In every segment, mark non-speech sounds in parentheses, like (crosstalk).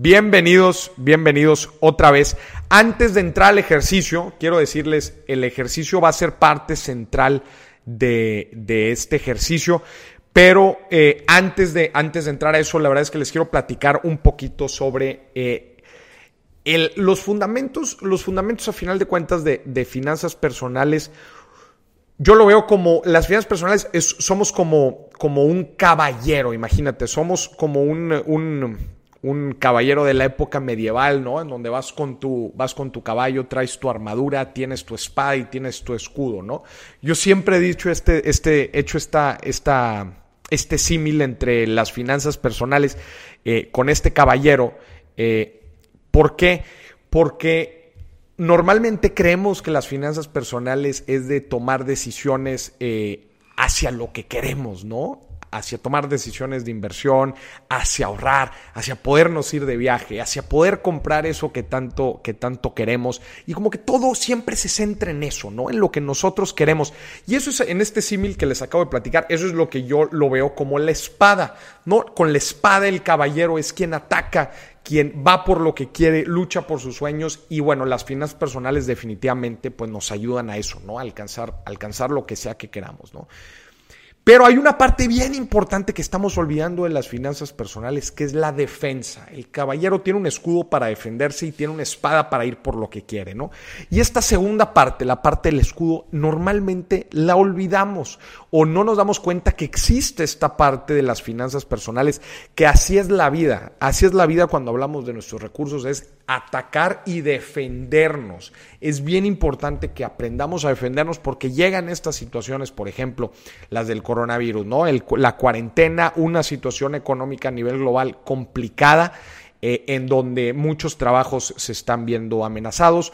Bienvenidos, bienvenidos otra vez. Antes de entrar al ejercicio, quiero decirles, el ejercicio va a ser parte central de, este ejercicio. Pero eh, antes, de, antes de entrar a eso, la verdad es que les quiero platicar un poquito sobre eh, los fundamentos, los fundamentos a final de cuentas de, finanzas personales. Yo lo veo como, las finanzas personales somos como, como un caballero, imagínate, somos como un un caballero de la época medieval, ¿no? En donde vas con tu, vas con tu caballo, traes tu armadura, tienes tu espada y tienes tu escudo, ¿no? Yo siempre he dicho este, este, hecho esta, esta, este símil entre las finanzas personales eh, con este caballero. Eh, ¿Por qué? Porque normalmente creemos que las finanzas personales es de tomar decisiones eh, hacia lo que queremos, ¿no? Hacia tomar decisiones de inversión, hacia ahorrar, hacia podernos ir de viaje, hacia poder comprar eso que tanto, que tanto queremos. Y como que todo siempre se centra en eso, ¿no? En lo que nosotros queremos. Y eso es en este símil que les acabo de platicar, eso es lo que yo lo veo como la espada, ¿no? Con la espada el caballero es quien ataca, quien va por lo que quiere, lucha por sus sueños y bueno, las finanzas personales definitivamente pues nos ayudan a eso, ¿no? A alcanzar, alcanzar lo que sea que queramos, ¿no? Pero hay una parte bien importante que estamos olvidando de las finanzas personales, que es la defensa. El caballero tiene un escudo para defenderse y tiene una espada para ir por lo que quiere, ¿no? Y esta segunda parte, la parte del escudo, normalmente la olvidamos o no nos damos cuenta que existe esta parte de las finanzas personales, que así es la vida. Así es la vida cuando hablamos de nuestros recursos, es atacar y defendernos. Es bien importante que aprendamos a defendernos porque llegan estas situaciones, por ejemplo, las del coronavirus, ¿no? la cuarentena, una situación económica a nivel global complicada, eh, en donde muchos trabajos se están viendo amenazados.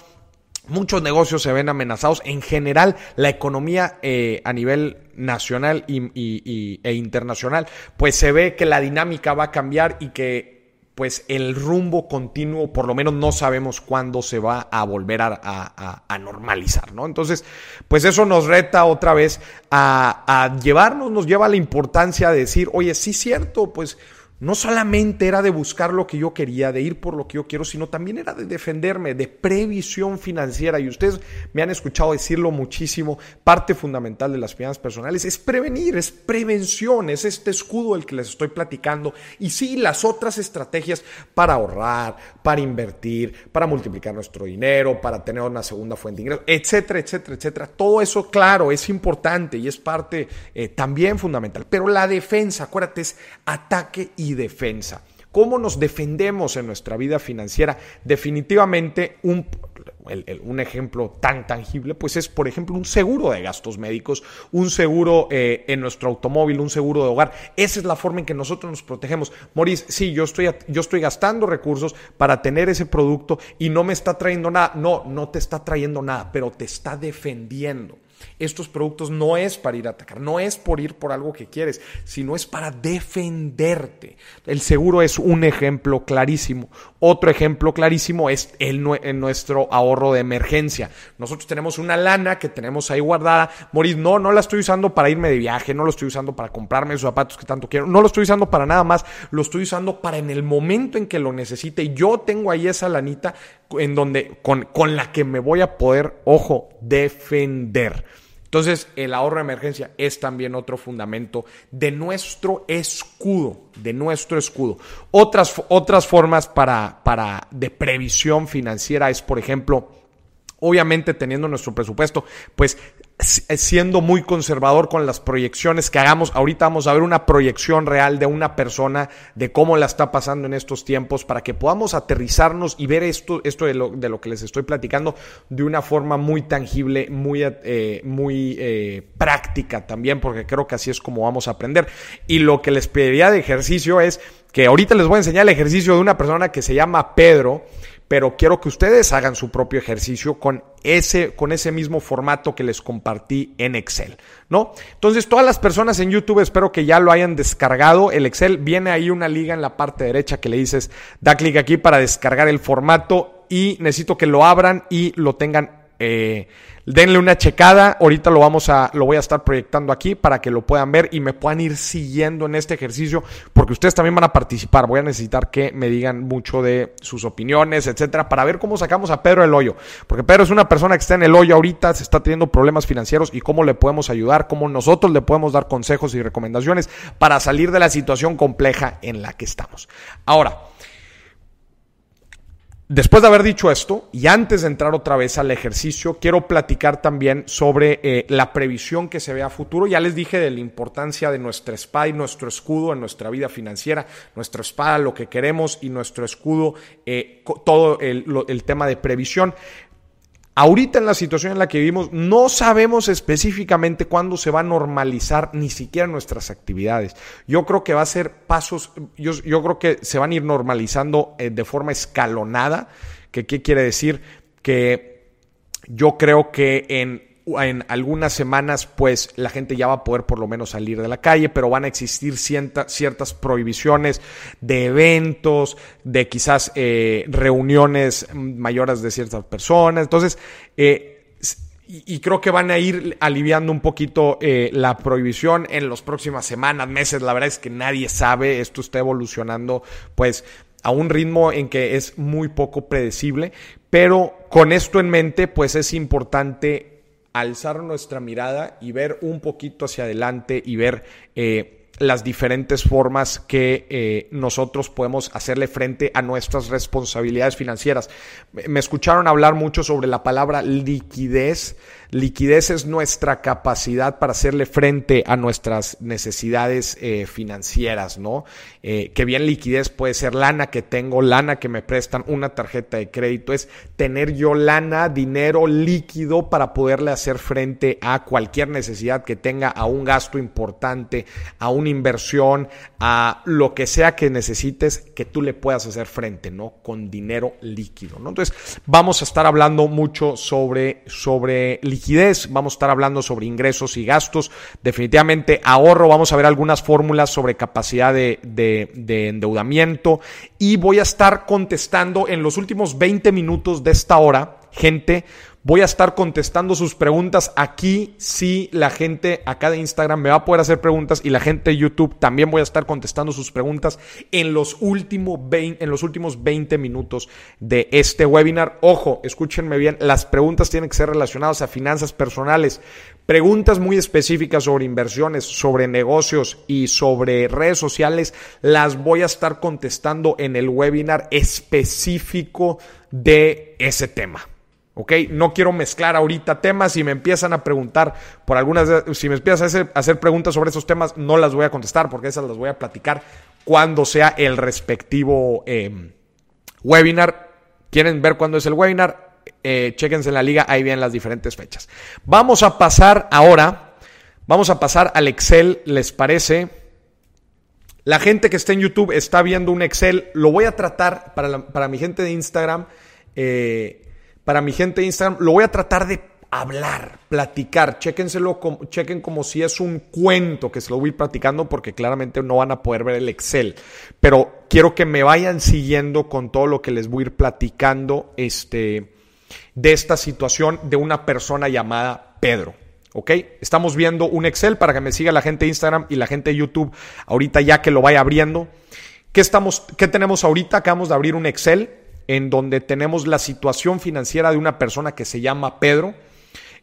Muchos negocios se ven amenazados. En general, la economía eh, a nivel nacional e internacional, pues se ve que la dinámica va a cambiar y que pues el rumbo continuo, por lo menos no sabemos cuándo se va a volver a, normalizar, ¿no? Entonces, pues eso nos reta otra vez a, a llevarnos, nos lleva a la importancia de decir, oye, sí, cierto, pues no solamente era de buscar lo que yo quería, de ir por lo que yo quiero, sino también era de defenderme, de previsión financiera. Y ustedes me han escuchado decirlo muchísimo, parte fundamental de las finanzas personales es prevenir, es prevención, es este escudo el que les estoy platicando. Y sí, las otras estrategias para ahorrar, para invertir, para multiplicar nuestro dinero, para tener una segunda fuente de ingresos, etcétera, etcétera, etcétera. Todo eso, claro, es importante y es parte eh, también fundamental. Pero la defensa, acuérdate, es ataque y defensa. ¿Cómo nos defendemos en nuestra vida financiera? Definitivamente un, un ejemplo tan tangible, pues es, por ejemplo, un seguro de gastos médicos, un seguro eh, en nuestro automóvil, un seguro de hogar. Esa es la forma en que nosotros nos protegemos. Maurice, sí, yo estoy, yo estoy gastando recursos para tener ese producto y no me está trayendo nada. No, no te está trayendo nada, pero te está defendiendo estos productos no es para ir a atacar, no es por ir por algo que quieres, sino es para defenderte. El seguro es un ejemplo clarísimo. Otro ejemplo clarísimo es el, nuestro ahorro de emergencia. Nosotros tenemos una lana que tenemos ahí guardada. Morir, no, no la estoy usando para irme de viaje, no lo estoy usando para comprarme esos zapatos que tanto quiero, no lo estoy usando para nada más, lo estoy usando para en el momento en que lo necesite. Yo tengo ahí esa lanita en donde, con, con la que me voy a poder, ojo, defender. Entonces, el ahorro de emergencia es también otro fundamento de nuestro escudo, de nuestro escudo. Otras, otras formas para, para, de previsión financiera es, por ejemplo, obviamente teniendo nuestro presupuesto, pues siendo muy conservador con las proyecciones que hagamos. Ahorita vamos a ver una proyección real de una persona, de cómo la está pasando en estos tiempos, para que podamos aterrizarnos y ver esto, esto de, lo, de lo que les estoy platicando de una forma muy tangible, muy, eh, muy eh, práctica también, porque creo que así es como vamos a aprender. Y lo que les pediría de ejercicio es que ahorita les voy a enseñar el ejercicio de una persona que se llama Pedro pero quiero que ustedes hagan su propio ejercicio con ese, con ese mismo formato que les compartí en Excel, ¿no? Entonces, todas las personas en YouTube espero que ya lo hayan descargado. El Excel viene ahí una liga en la parte derecha que le dices, da clic aquí para descargar el formato y necesito que lo abran y lo tengan eh, denle una checada. Ahorita lo vamos a, lo voy a estar proyectando aquí para que lo puedan ver y me puedan ir siguiendo en este ejercicio, porque ustedes también van a participar. Voy a necesitar que me digan mucho de sus opiniones, etcétera, para ver cómo sacamos a Pedro del hoyo. Porque Pedro es una persona que está en el hoyo ahorita, se está teniendo problemas financieros y cómo le podemos ayudar, cómo nosotros le podemos dar consejos y recomendaciones para salir de la situación compleja en la que estamos. Ahora, Después de haber dicho esto, y antes de entrar otra vez al ejercicio, quiero platicar también sobre eh, la previsión que se ve a futuro. Ya les dije de la importancia de nuestra espada y nuestro escudo en nuestra vida financiera, nuestra espada, lo que queremos y nuestro escudo, eh, todo el, el tema de previsión. Ahorita en la situación en la que vivimos, no sabemos específicamente cuándo se va a normalizar ni siquiera nuestras actividades. Yo creo que va a ser pasos, yo, creo que se van a ir normalizando eh, de forma escalonada. ¿Qué quiere decir? Que yo creo que en en algunas semanas pues la gente ya va a poder por lo menos salir de la calle, pero van a existir ciertas prohibiciones de eventos, de quizás eh, reuniones mayores de ciertas personas. Entonces, eh, y, creo que van a ir aliviando un poquito eh, la prohibición en las próximas semanas, meses. La verdad es que nadie sabe, esto está evolucionando pues a un ritmo en que es muy poco predecible, pero con esto en mente pues es importante alzar nuestra mirada y ver un poquito hacia adelante y ver eh, las diferentes formas que eh, nosotros podemos hacerle frente a nuestras responsabilidades financieras. Me escucharon hablar mucho sobre la palabra liquidez. Liquidez es nuestra capacidad para hacerle frente a nuestras necesidades eh, financieras, ¿no? Eh, que bien liquidez puede ser lana que tengo, lana que me prestan, una tarjeta de crédito, es tener yo lana, dinero líquido para poderle hacer frente a cualquier necesidad que tenga, a un gasto importante, a un inversión, a lo que sea que necesites que tú le puedas hacer frente, ¿no? Con dinero líquido, ¿no? Entonces, vamos a estar hablando mucho sobre, sobre liquidez, vamos a estar hablando sobre ingresos y gastos, definitivamente ahorro, vamos a ver algunas fórmulas sobre capacidad de, de, de endeudamiento y voy a estar contestando en los últimos 20 minutos de esta hora, gente, Voy a estar contestando sus preguntas aquí. Sí, la gente acá de Instagram me va a poder hacer preguntas y la gente de YouTube también voy a estar contestando sus preguntas en los, últimos 20, en los últimos 20 minutos de este webinar. Ojo, escúchenme bien, las preguntas tienen que ser relacionadas a finanzas personales. Preguntas muy específicas sobre inversiones, sobre negocios y sobre redes sociales las voy a estar contestando en el webinar específico de ese tema. ¿Ok? No quiero mezclar ahorita temas. y me empiezan a preguntar por algunas, si me empiezan a hacer, preguntas sobre esos temas, no las voy a contestar porque esas las voy a platicar cuando sea el respectivo em, webinar. ¿Quieren ver cuándo es el webinar? Eh, en la liga, ahí vienen las diferentes fechas. Vamos a pasar ahora, vamos a pasar al Excel, ¿les parece? La gente que está en YouTube está viendo un Excel, lo voy a tratar para, para mi gente de Instagram. Eh, para mi gente de Instagram, lo voy a tratar de hablar, platicar, chéquenselo, chequen como si es un cuento que se lo voy platicando porque claramente no van a poder ver el Excel, pero quiero que me vayan siguiendo con todo lo que les voy a ir platicando este, de esta situación de una persona llamada Pedro. ¿Ok? Estamos viendo un Excel para que me siga la gente de Instagram y la gente de YouTube ahorita ya que lo vaya abriendo. ¿Qué, estamos, qué tenemos ahorita? Acabamos de abrir un Excel en donde tenemos la situación financiera de una persona que se llama Pedro,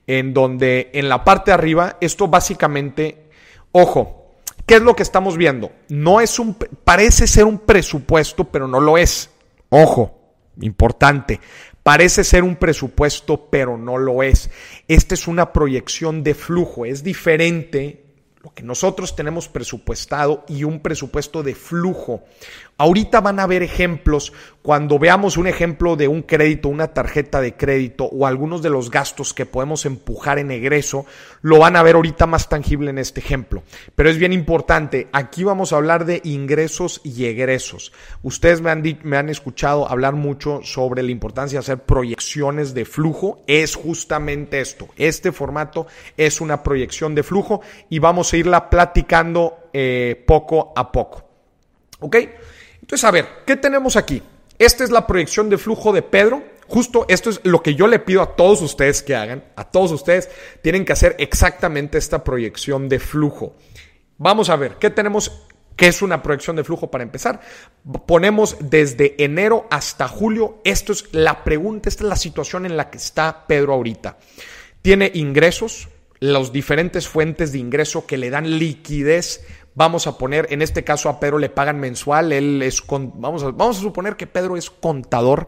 en donde en la parte de arriba, esto básicamente, ojo, ¿qué es lo que estamos viendo? No es un, parece ser un presupuesto, pero no lo es. Ojo, importante. Parece ser un presupuesto, pero no lo es. Esta es una proyección de flujo, es diferente lo que nosotros tenemos presupuestado y un presupuesto de flujo. Ahorita van a ver ejemplos cuando veamos un ejemplo de un crédito, una tarjeta de crédito o algunos de los gastos que podemos empujar en egreso, lo van a ver ahorita más tangible en este ejemplo. Pero es bien importante, aquí vamos a hablar de ingresos y egresos. Ustedes me han, me han escuchado hablar mucho sobre la importancia de hacer proyecciones de flujo. Es justamente esto. Este formato es una proyección de flujo y vamos a irla platicando eh, poco a poco. ¿Ok? Entonces, a ver, ¿qué tenemos aquí? Esta es la proyección de flujo de Pedro. Justo esto es lo que yo le pido a todos ustedes que hagan. A todos ustedes tienen que hacer exactamente esta proyección de flujo. Vamos a ver, ¿qué tenemos? ¿Qué es una proyección de flujo para empezar? Ponemos desde enero hasta julio. Esto es la pregunta, esta es la situación en la que está Pedro ahorita. Tiene ingresos, las diferentes fuentes de ingreso que le dan liquidez. Vamos a poner, en este caso a Pedro le pagan mensual, él es, con, vamos, a, vamos a suponer que Pedro es contador,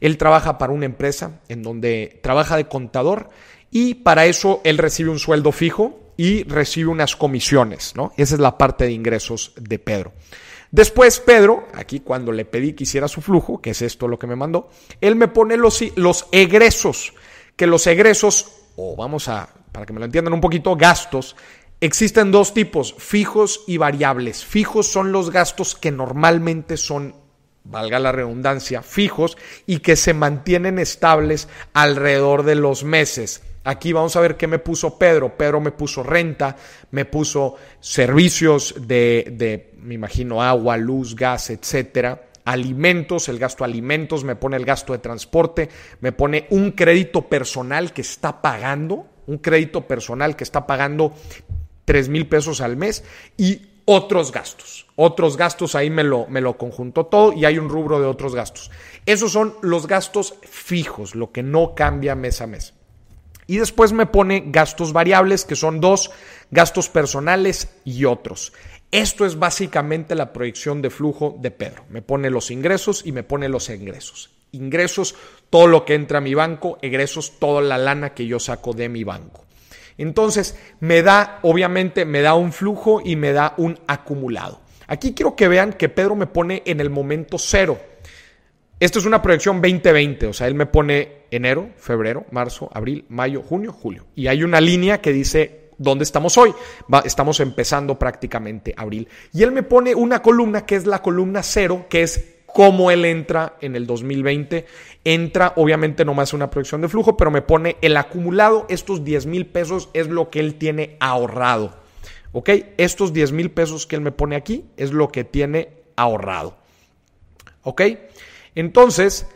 él trabaja para una empresa en donde trabaja de contador y para eso él recibe un sueldo fijo y recibe unas comisiones, ¿no? Esa es la parte de ingresos de Pedro. Después Pedro, aquí cuando le pedí que hiciera su flujo, que es esto lo que me mandó, él me pone los, los egresos, que los egresos, o vamos a para que me lo entiendan un poquito, gastos, existen dos tipos, fijos y variables. Fijos son los gastos que normalmente son, valga la redundancia, fijos y que se mantienen estables alrededor de los meses. Aquí vamos a ver qué me puso Pedro. Pedro me puso renta, me puso servicios de, me imagino, agua, luz, gas, etcétera alimentos, el gasto de alimentos, me pone el gasto de transporte, me pone un crédito personal que está pagando, un crédito personal que está pagando 3 mil pesos al mes y otros gastos. Otros gastos, ahí me lo, me lo todo y hay un rubro de otros gastos. Esos son los gastos fijos, lo que no cambia mes a mes. Y después me pone gastos variables, que son dos, gastos personales y otros. Esto es básicamente la proyección de flujo de Pedro. Me pone los ingresos y me pone los ingresos ingresos, todo lo que entra a mi banco, egresos, toda la lana que yo saco de mi banco. Entonces, me da, obviamente, me da un flujo y me da un acumulado. Aquí quiero que vean que Pedro me pone en el momento cero. Esto es una proyección 2020, o sea, él me pone enero, febrero, marzo, abril, mayo, junio, julio. Y hay una línea que dice dónde estamos hoy. estamos empezando prácticamente abril. Y él me pone una columna que es la columna cero, que es cómo él entra en el 2020. Entra, obviamente, no más una proyección de flujo, pero me pone el acumulado. Estos 10 mil pesos es lo que él tiene ahorrado. ¿Ok? Estos 10 mil pesos que él me pone aquí es lo que tiene ahorrado. ¿Ok? Entonces,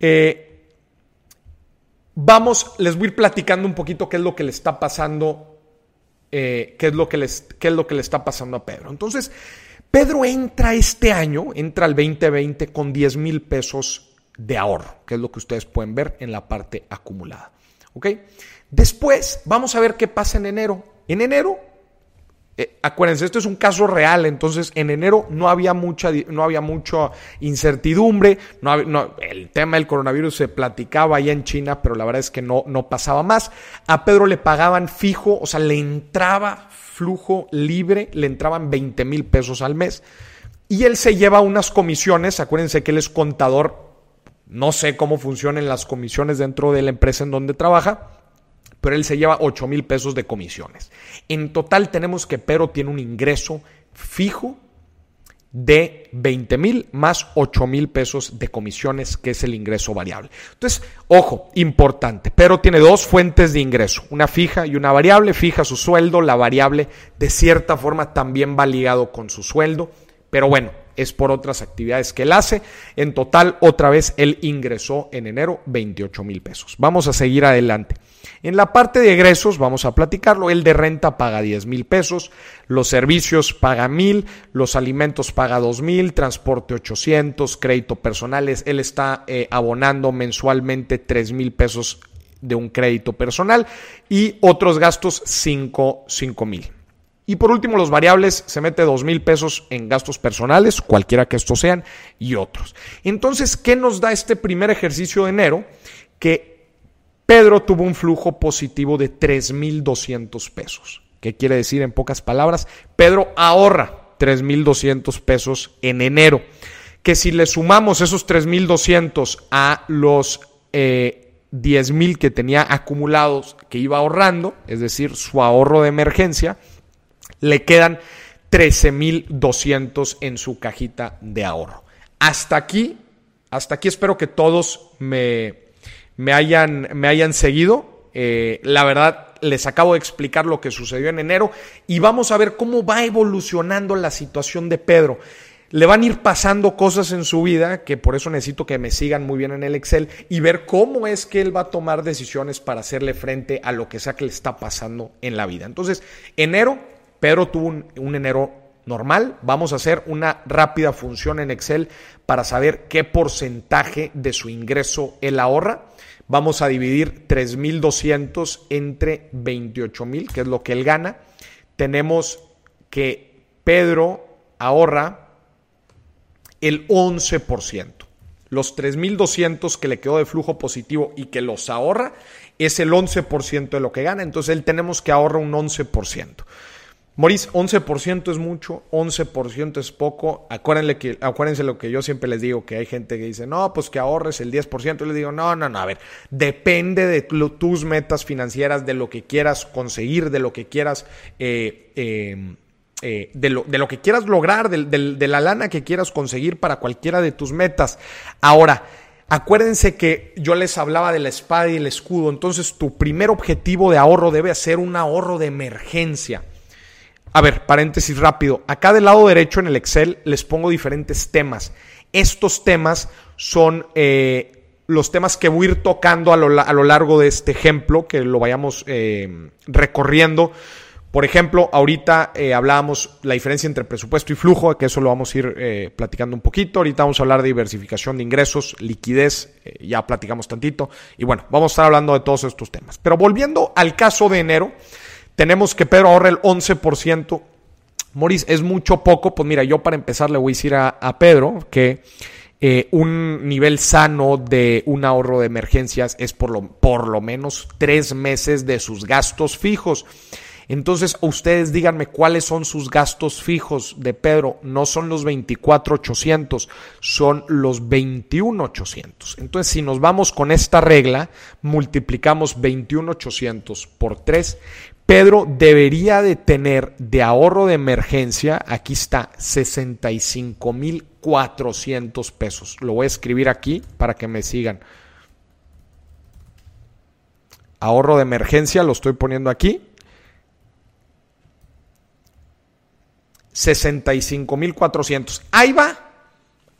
eh, vamos, les voy a ir platicando un poquito qué es lo que le está pasando. Eh, qué, es lo que les, qué es lo que le está pasando a Pedro. Entonces, Pedro entra este año, entra al 2020 con 10 mil pesos de ahorro, que es lo que ustedes pueden ver en la parte acumulada. ¿Ok? Después vamos a ver qué pasa en enero. En enero, eh, acuérdense, esto es un caso real, entonces en enero no había mucha, no había incertidumbre, el tema del coronavirus se platicaba allá en China, pero la verdad es que no, no pasaba más. A Pedro le pagaban fijo, o sea, le entraba flujo libre, le entraban 20 mil pesos al mes. Y él se lleva unas comisiones, acuérdense que él es contador, no sé cómo funcionan las comisiones dentro de la empresa en donde trabaja, pero él se lleva 8 mil pesos de comisiones. En total tenemos que Pedro tiene un ingreso fijo de 20 mil más 8 mil pesos de comisiones, que es el ingreso variable. Entonces, ojo, importante, pero tiene dos fuentes de ingreso, una fija y una variable. Fija su sueldo, la variable de cierta forma también va ligado con su sueldo, pero bueno, es por otras actividades que él hace. En total, otra vez, él ingresó en enero 28 mil pesos. Vamos a seguir adelante. En la parte de egresos, vamos a platicarlo, el de renta paga 10 mil pesos, los servicios paga mil, los alimentos paga 2 mil, transporte 800, crédito personales, él está eh, abonando mensualmente 3 mil pesos de un crédito personal y otros gastos 5 mil. Y por último, los variables se mete 2 mil pesos en gastos personales, cualquiera que estos sean, y otros. Entonces, ¿qué nos da este primer ejercicio de enero? Que Pedro tuvo un flujo positivo de 3.200 pesos. ¿Qué quiere decir en pocas palabras? Pedro ahorra 3.200 pesos en enero. Que si le sumamos esos 3.200 a los eh, 10.000 que tenía acumulados que iba ahorrando, es decir, su ahorro de emergencia, le quedan 13.200 en su cajita de ahorro. Hasta aquí, hasta aquí espero que todos me, me hayan, me hayan seguido. Eh, la verdad, les acabo de explicar lo que sucedió en enero y vamos a ver cómo va evolucionando la situación de Pedro. le van a ir pasando cosas en su vida, que por eso necesito que me sigan muy bien en el Excel y ver cómo es que él va a tomar decisiones para hacerle frente a lo que sea que le está pasando en la vida. Entonces, enero, Pedro tuvo un, enero normal. Vamos a hacer una rápida función en Excel para saber qué porcentaje de su ingreso él ahorra. Vamos a dividir 3.200 entre 28.000, que es lo que él gana. Tenemos que Pedro ahorra el 11%. Los 3.200 que le quedó de flujo positivo y que los ahorra es el 11% de lo que gana. Entonces él tenemos que ahorrar un 11%. Moris, 11% es mucho, 11% es poco. Acuérdense, que, acuérdense lo que yo siempre les digo, que hay gente que dice, no, pues que ahorres el 10%. Yo les digo, no, no, no, a ver, depende de tus metas financieras, de lo que quieras conseguir, de lo que quieras eh, eh, eh, de, lo, de, lo, que quieras lograr, de, de la lana que quieras conseguir para cualquiera de tus metas. Ahora, Acuérdense que yo les hablaba de la espada y el escudo, entonces tu primer objetivo de ahorro debe ser un ahorro de emergencia. A ver, paréntesis rápido. Acá del lado derecho en el Excel les pongo diferentes temas. Estos temas son eh, los temas que voy a ir tocando a lo, largo de este ejemplo, que lo vayamos eh, recorriendo. Por ejemplo, ahorita eh, hablábamos la diferencia entre presupuesto y flujo, que eso lo vamos a ir eh, platicando un poquito. Ahorita vamos a hablar de diversificación de ingresos, liquidez, eh, ya platicamos tantito. Y bueno, vamos a estar hablando de todos estos temas. Pero volviendo al caso de enero, tenemos que Pedro ahorra el 11%. Moris, ¿es mucho poco? Pues mira, yo para empezar le voy a decir a, Pedro que un nivel sano de un ahorro de emergencias es por lo, por lo menos tres meses de sus gastos fijos. Entonces, ustedes díganme cuáles son sus gastos fijos de Pedro. No son los 24,800, son los 21,800. Entonces, si nos vamos con esta regla, multiplicamos 21,800 por 3. Pedro debería de tener de ahorro de emergencia, aquí está, 65,400 pesos. Lo voy a escribir aquí para que me sigan. Ahorro de emergencia, lo estoy poniendo aquí. 65,400. Ahí va,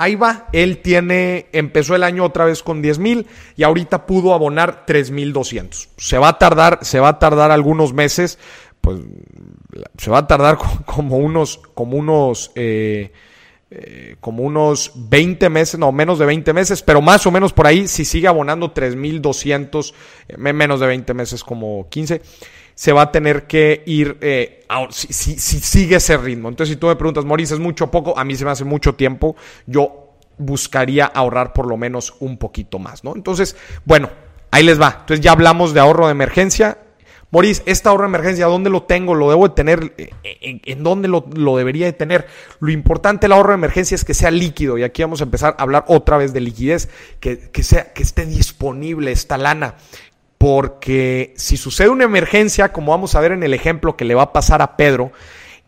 ahí va. Él tiene, empezó el año otra vez con 10 mil y ahorita pudo abonar 3,200. Se va a tardar, se va a tardar algunos meses, pues se va a tardar (laughs) como unos, como unos, eh, eh, como unos 20 meses, no, menos de 20 meses, pero más o menos por ahí, si sigue abonando 3,200, eh, menos de 20 meses, como 15 se va a tener que ir eh, si, sigue ese ritmo. Entonces, si tú me preguntas, Maurice, ¿es mucho poco? A mí se me hace mucho tiempo. Yo buscaría ahorrar por lo menos un poquito más, ¿no? Entonces, bueno, ahí les va. Entonces, ya hablamos de ahorro de emergencia. Maurice, ¿este ahorro de emergencia dónde lo tengo? ¿Lo debo de tener? Eh, ¿En, dónde lo, debería de tener? Lo importante del ahorro de emergencia es que sea líquido. Y aquí vamos a empezar a hablar otra vez de liquidez, que, que, sea, que esté disponible esta lana, porque si sucede una emergencia, como vamos a ver en el ejemplo que le va a pasar a Pedro,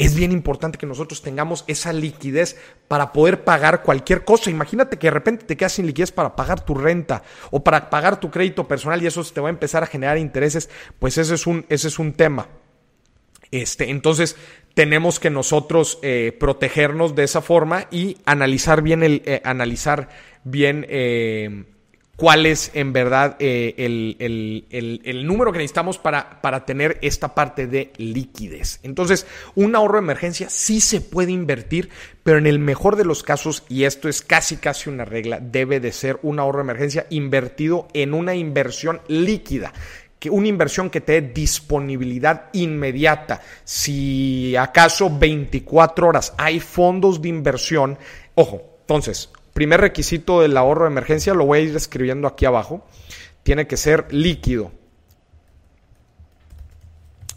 es bien importante que nosotros tengamos esa liquidez para poder pagar cualquier cosa. Imagínate que de repente te quedas sin liquidez para pagar tu renta o para pagar tu crédito personal y eso te va a empezar a generar intereses, pues ese es un, ese es un tema. Este, entonces, tenemos que nosotros eh, protegernos de esa forma y analizar bien el, eh, analizar bien eh, cuál es en verdad eh, el, número que necesitamos para, para tener esta parte de liquidez. Entonces, un ahorro de emergencia sí se puede invertir, pero en el mejor de los casos, y esto es casi casi una regla, debe de ser un ahorro de emergencia invertido en una inversión líquida que una inversión que te dé disponibilidad inmediata. Si acaso 24 horas hay fondos de inversión, ojo, entonces, Primer requisito del ahorro de emergencia, lo voy a ir escribiendo aquí abajo, tiene que ser líquido.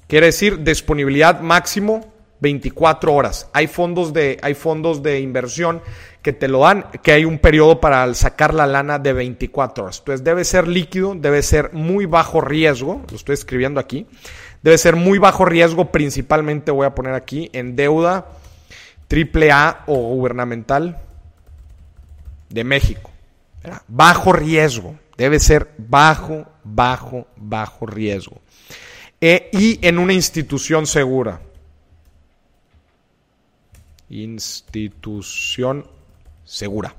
Quiere decir disponibilidad máximo 24 horas. Hay fondos de, hay fondos de inversión que te lo dan, que hay un periodo para sacar la lana de 24 horas. Entonces debe ser líquido, debe ser muy bajo riesgo, lo estoy escribiendo aquí. Debe ser muy bajo riesgo, principalmente voy a poner aquí en deuda triple A o gubernamental de México. Bajo riesgo, debe ser bajo, bajo, bajo riesgo. E, y en una institución segura. institución segura.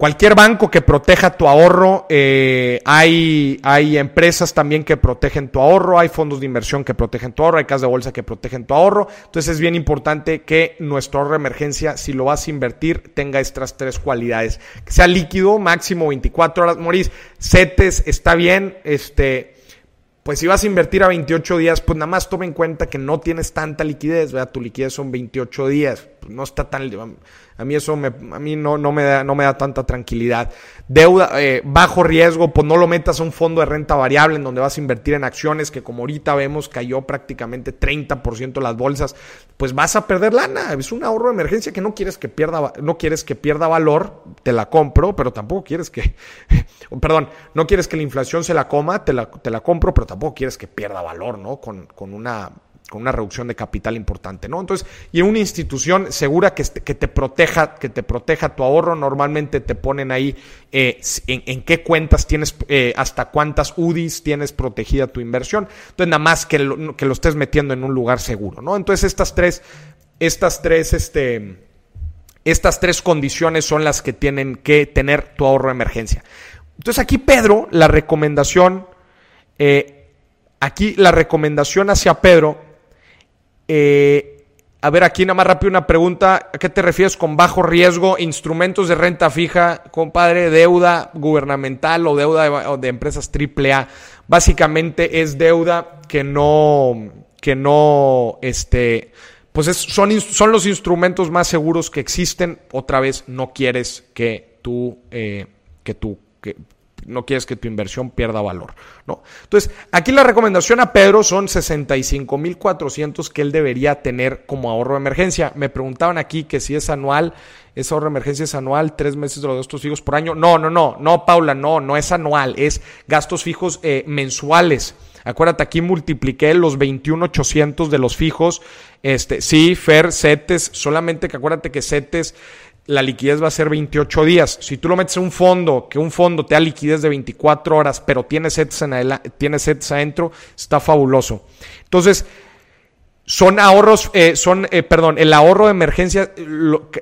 Cualquier banco que proteja tu ahorro, eh, hay, hay empresas también que protegen tu ahorro, hay fondos de inversión que protegen tu ahorro, hay casas de bolsa que protegen tu ahorro. Entonces es bien importante que nuestro ahorro de emergencia, si lo vas a invertir, tenga estas tres cualidades. Que sea líquido, máximo 24 horas. Moris, CETES está bien, este, pues si vas a invertir a 28 días, pues nada más toma en cuenta que no tienes tanta liquidez, ¿verdad? Tu liquidez son 28 días, pues no está tan... A mí eso me, a mí no, no, me da, no me da tanta tranquilidad. Deuda, eh, bajo riesgo, pues no lo metas a un fondo de renta variable en donde vas a invertir en acciones que como ahorita vemos cayó prácticamente 30% las bolsas, pues vas a perder lana. Es un ahorro de emergencia que no quieres que pierda, no quieres que pierda valor, te la compro, pero tampoco quieres que, (laughs) perdón, no quieres que la inflación se la coma, te la, te la compro, pero tampoco quieres que pierda valor, ¿no? Con, con una con una reducción de capital importante, ¿no? Entonces, y en una institución segura que, te proteja, que te proteja tu ahorro, normalmente te ponen ahí eh, en, qué cuentas tienes, eh, hasta cuántas UDIs tienes protegida tu inversión. Entonces, nada más que lo, que lo estés metiendo en un lugar seguro, ¿no? Entonces, estas tres, estas tres, este, estas tres condiciones son las que tienen que tener tu ahorro de emergencia. Entonces, aquí Pedro, la recomendación, eh, aquí la recomendación hacia Pedro eh, a ver, aquí nada más rápido una pregunta. ¿A qué te refieres con bajo riesgo? Instrumentos de renta fija, compadre, deuda gubernamental o deuda de, empresas AAA. Básicamente es deuda que no, que no, este, pues son, son los instrumentos más seguros que existen. Otra vez, no quieres que tú, eh, que tú, que, no quieres que tu inversión pierda valor, ¿no? Entonces, aquí la recomendación a Pedro son 65.400 que él debería tener como ahorro de emergencia. Me preguntaban aquí que si es anual, ese ahorro de emergencia es anual, tres meses de los gastos fijos por año. No, no, no, no, Paula, no, no es anual, es gastos fijos eh, mensuales. Acuérdate, aquí multipliqué los 21,800 de los fijos. Este, sí, Fer, CETES, solamente que acuérdate que CETES la liquidez va a ser 28 días. Si tú lo metes en un fondo, que un fondo te da liquidez de 24 horas, pero tienes sets, en adentro, está fabuloso. Entonces, son ahorros, eh, son, eh, perdón, el ahorro de emergencia,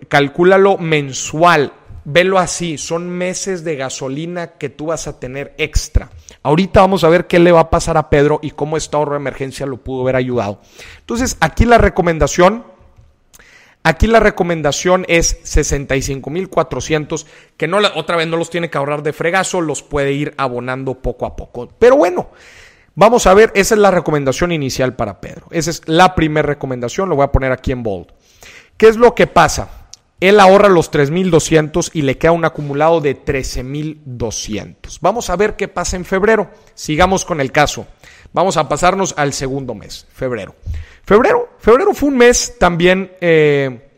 calcúlalo mensual. Velo así, son meses de gasolina que tú vas a tener extra. Ahorita vamos a ver qué le va a pasar a Pedro y cómo este ahorro de emergencia lo pudo haber ayudado. Entonces, aquí la recomendación Aquí la recomendación es 65.400, que no, otra vez no los tiene que ahorrar de fregazo, los puede ir abonando poco a poco. Pero bueno, vamos a ver, esa es la recomendación inicial para Pedro. Esa es la primera recomendación, lo voy a poner aquí en bold. ¿Qué es lo que pasa? Él ahorra los 3.200 y le queda un acumulado de 13.200. Vamos a ver qué pasa en febrero. Sigamos con el caso. Vamos a pasarnos al segundo mes, febrero. Febrero, febrero fue un mes también. Eh,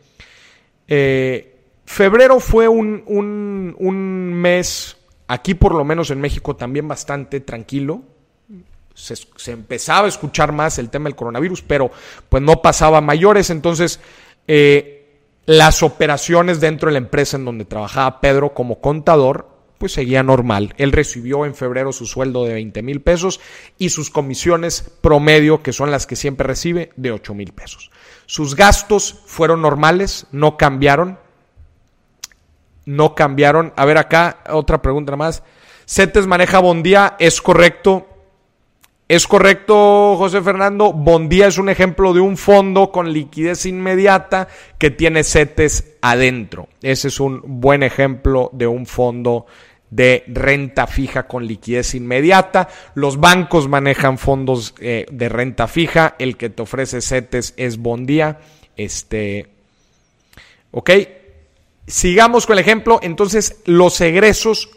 eh, febrero fue un, un, mes, aquí por lo menos en México, también bastante tranquilo. Se, empezaba a escuchar más el tema del coronavirus, pero pues no pasaba mayores. Entonces, eh, las operaciones dentro de la empresa en donde trabajaba Pedro como contador pues seguía normal. Él recibió en febrero su sueldo de 20 mil pesos y sus comisiones promedio, que son las que siempre recibe, de 8 mil pesos. Sus gastos fueron normales, no cambiaron. No cambiaron. A ver acá, otra pregunta más. CETES maneja Bondía, es correcto. Es correcto, José Fernando. Bondía es un ejemplo de un fondo con liquidez inmediata que tiene CETES adentro. Ese es un buen ejemplo de un fondo de renta fija con liquidez inmediata. Los bancos manejan fondos eh, de renta fija. El que te ofrece CETES es Bondía. Este, ok. Sigamos con el ejemplo. Entonces, los egresos.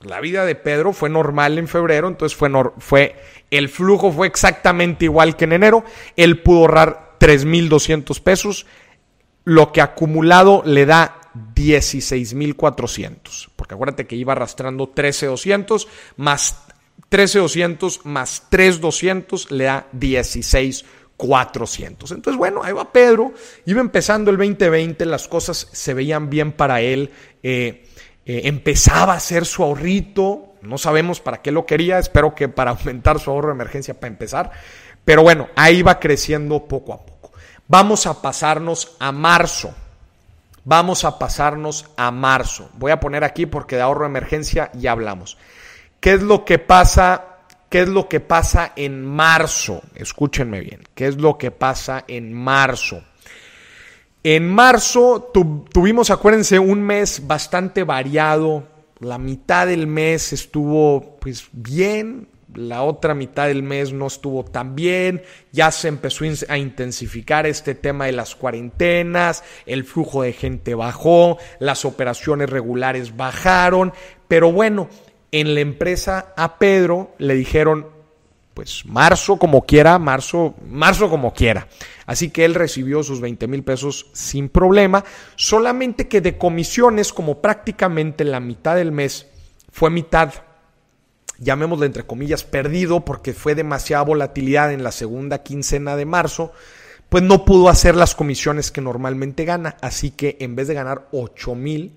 La vida de Pedro fue normal en febrero, entonces fue, fue el flujo fue exactamente igual que en enero. Él pudo ahorrar 3.200 pesos, lo que acumulado le da 16.400. Porque acuérdate que iba arrastrando 13.200 más 13.200 más 3.200 le da 16.400. Entonces, bueno, ahí va Pedro. Iba empezando el 2020, las cosas se veían bien para él. Eh, eh, empezaba a hacer su ahorrito. No sabemos para qué lo quería. Espero que para aumentar su ahorro de emergencia para empezar. Pero bueno, ahí va creciendo poco a poco. Vamos a pasarnos a marzo. Vamos a pasarnos a marzo. Voy a poner aquí porque de ahorro de emergencia ya hablamos. ¿Qué es lo que pasa? ¿Qué es lo que pasa en marzo? Escúchenme bien. ¿Qué es lo que pasa en marzo? En marzo tuvimos, acuérdense, un mes bastante variado. La mitad del mes estuvo pues bien, la otra mitad del mes no estuvo tan bien, ya se empezó a intensificar este tema de las cuarentenas, el flujo de gente bajó, las operaciones regulares bajaron, pero bueno, en la empresa a Pedro le dijeron, pues marzo como quiera, marzo, marzo como quiera. Así que él recibió sus 20 mil pesos sin problema, solamente que de comisiones, como prácticamente la mitad del mes fue mitad llamémosle entre comillas, perdido porque fue demasiada volatilidad en la segunda quincena de marzo, pues no pudo hacer las comisiones que normalmente gana. Así que en vez de ganar 8 mil,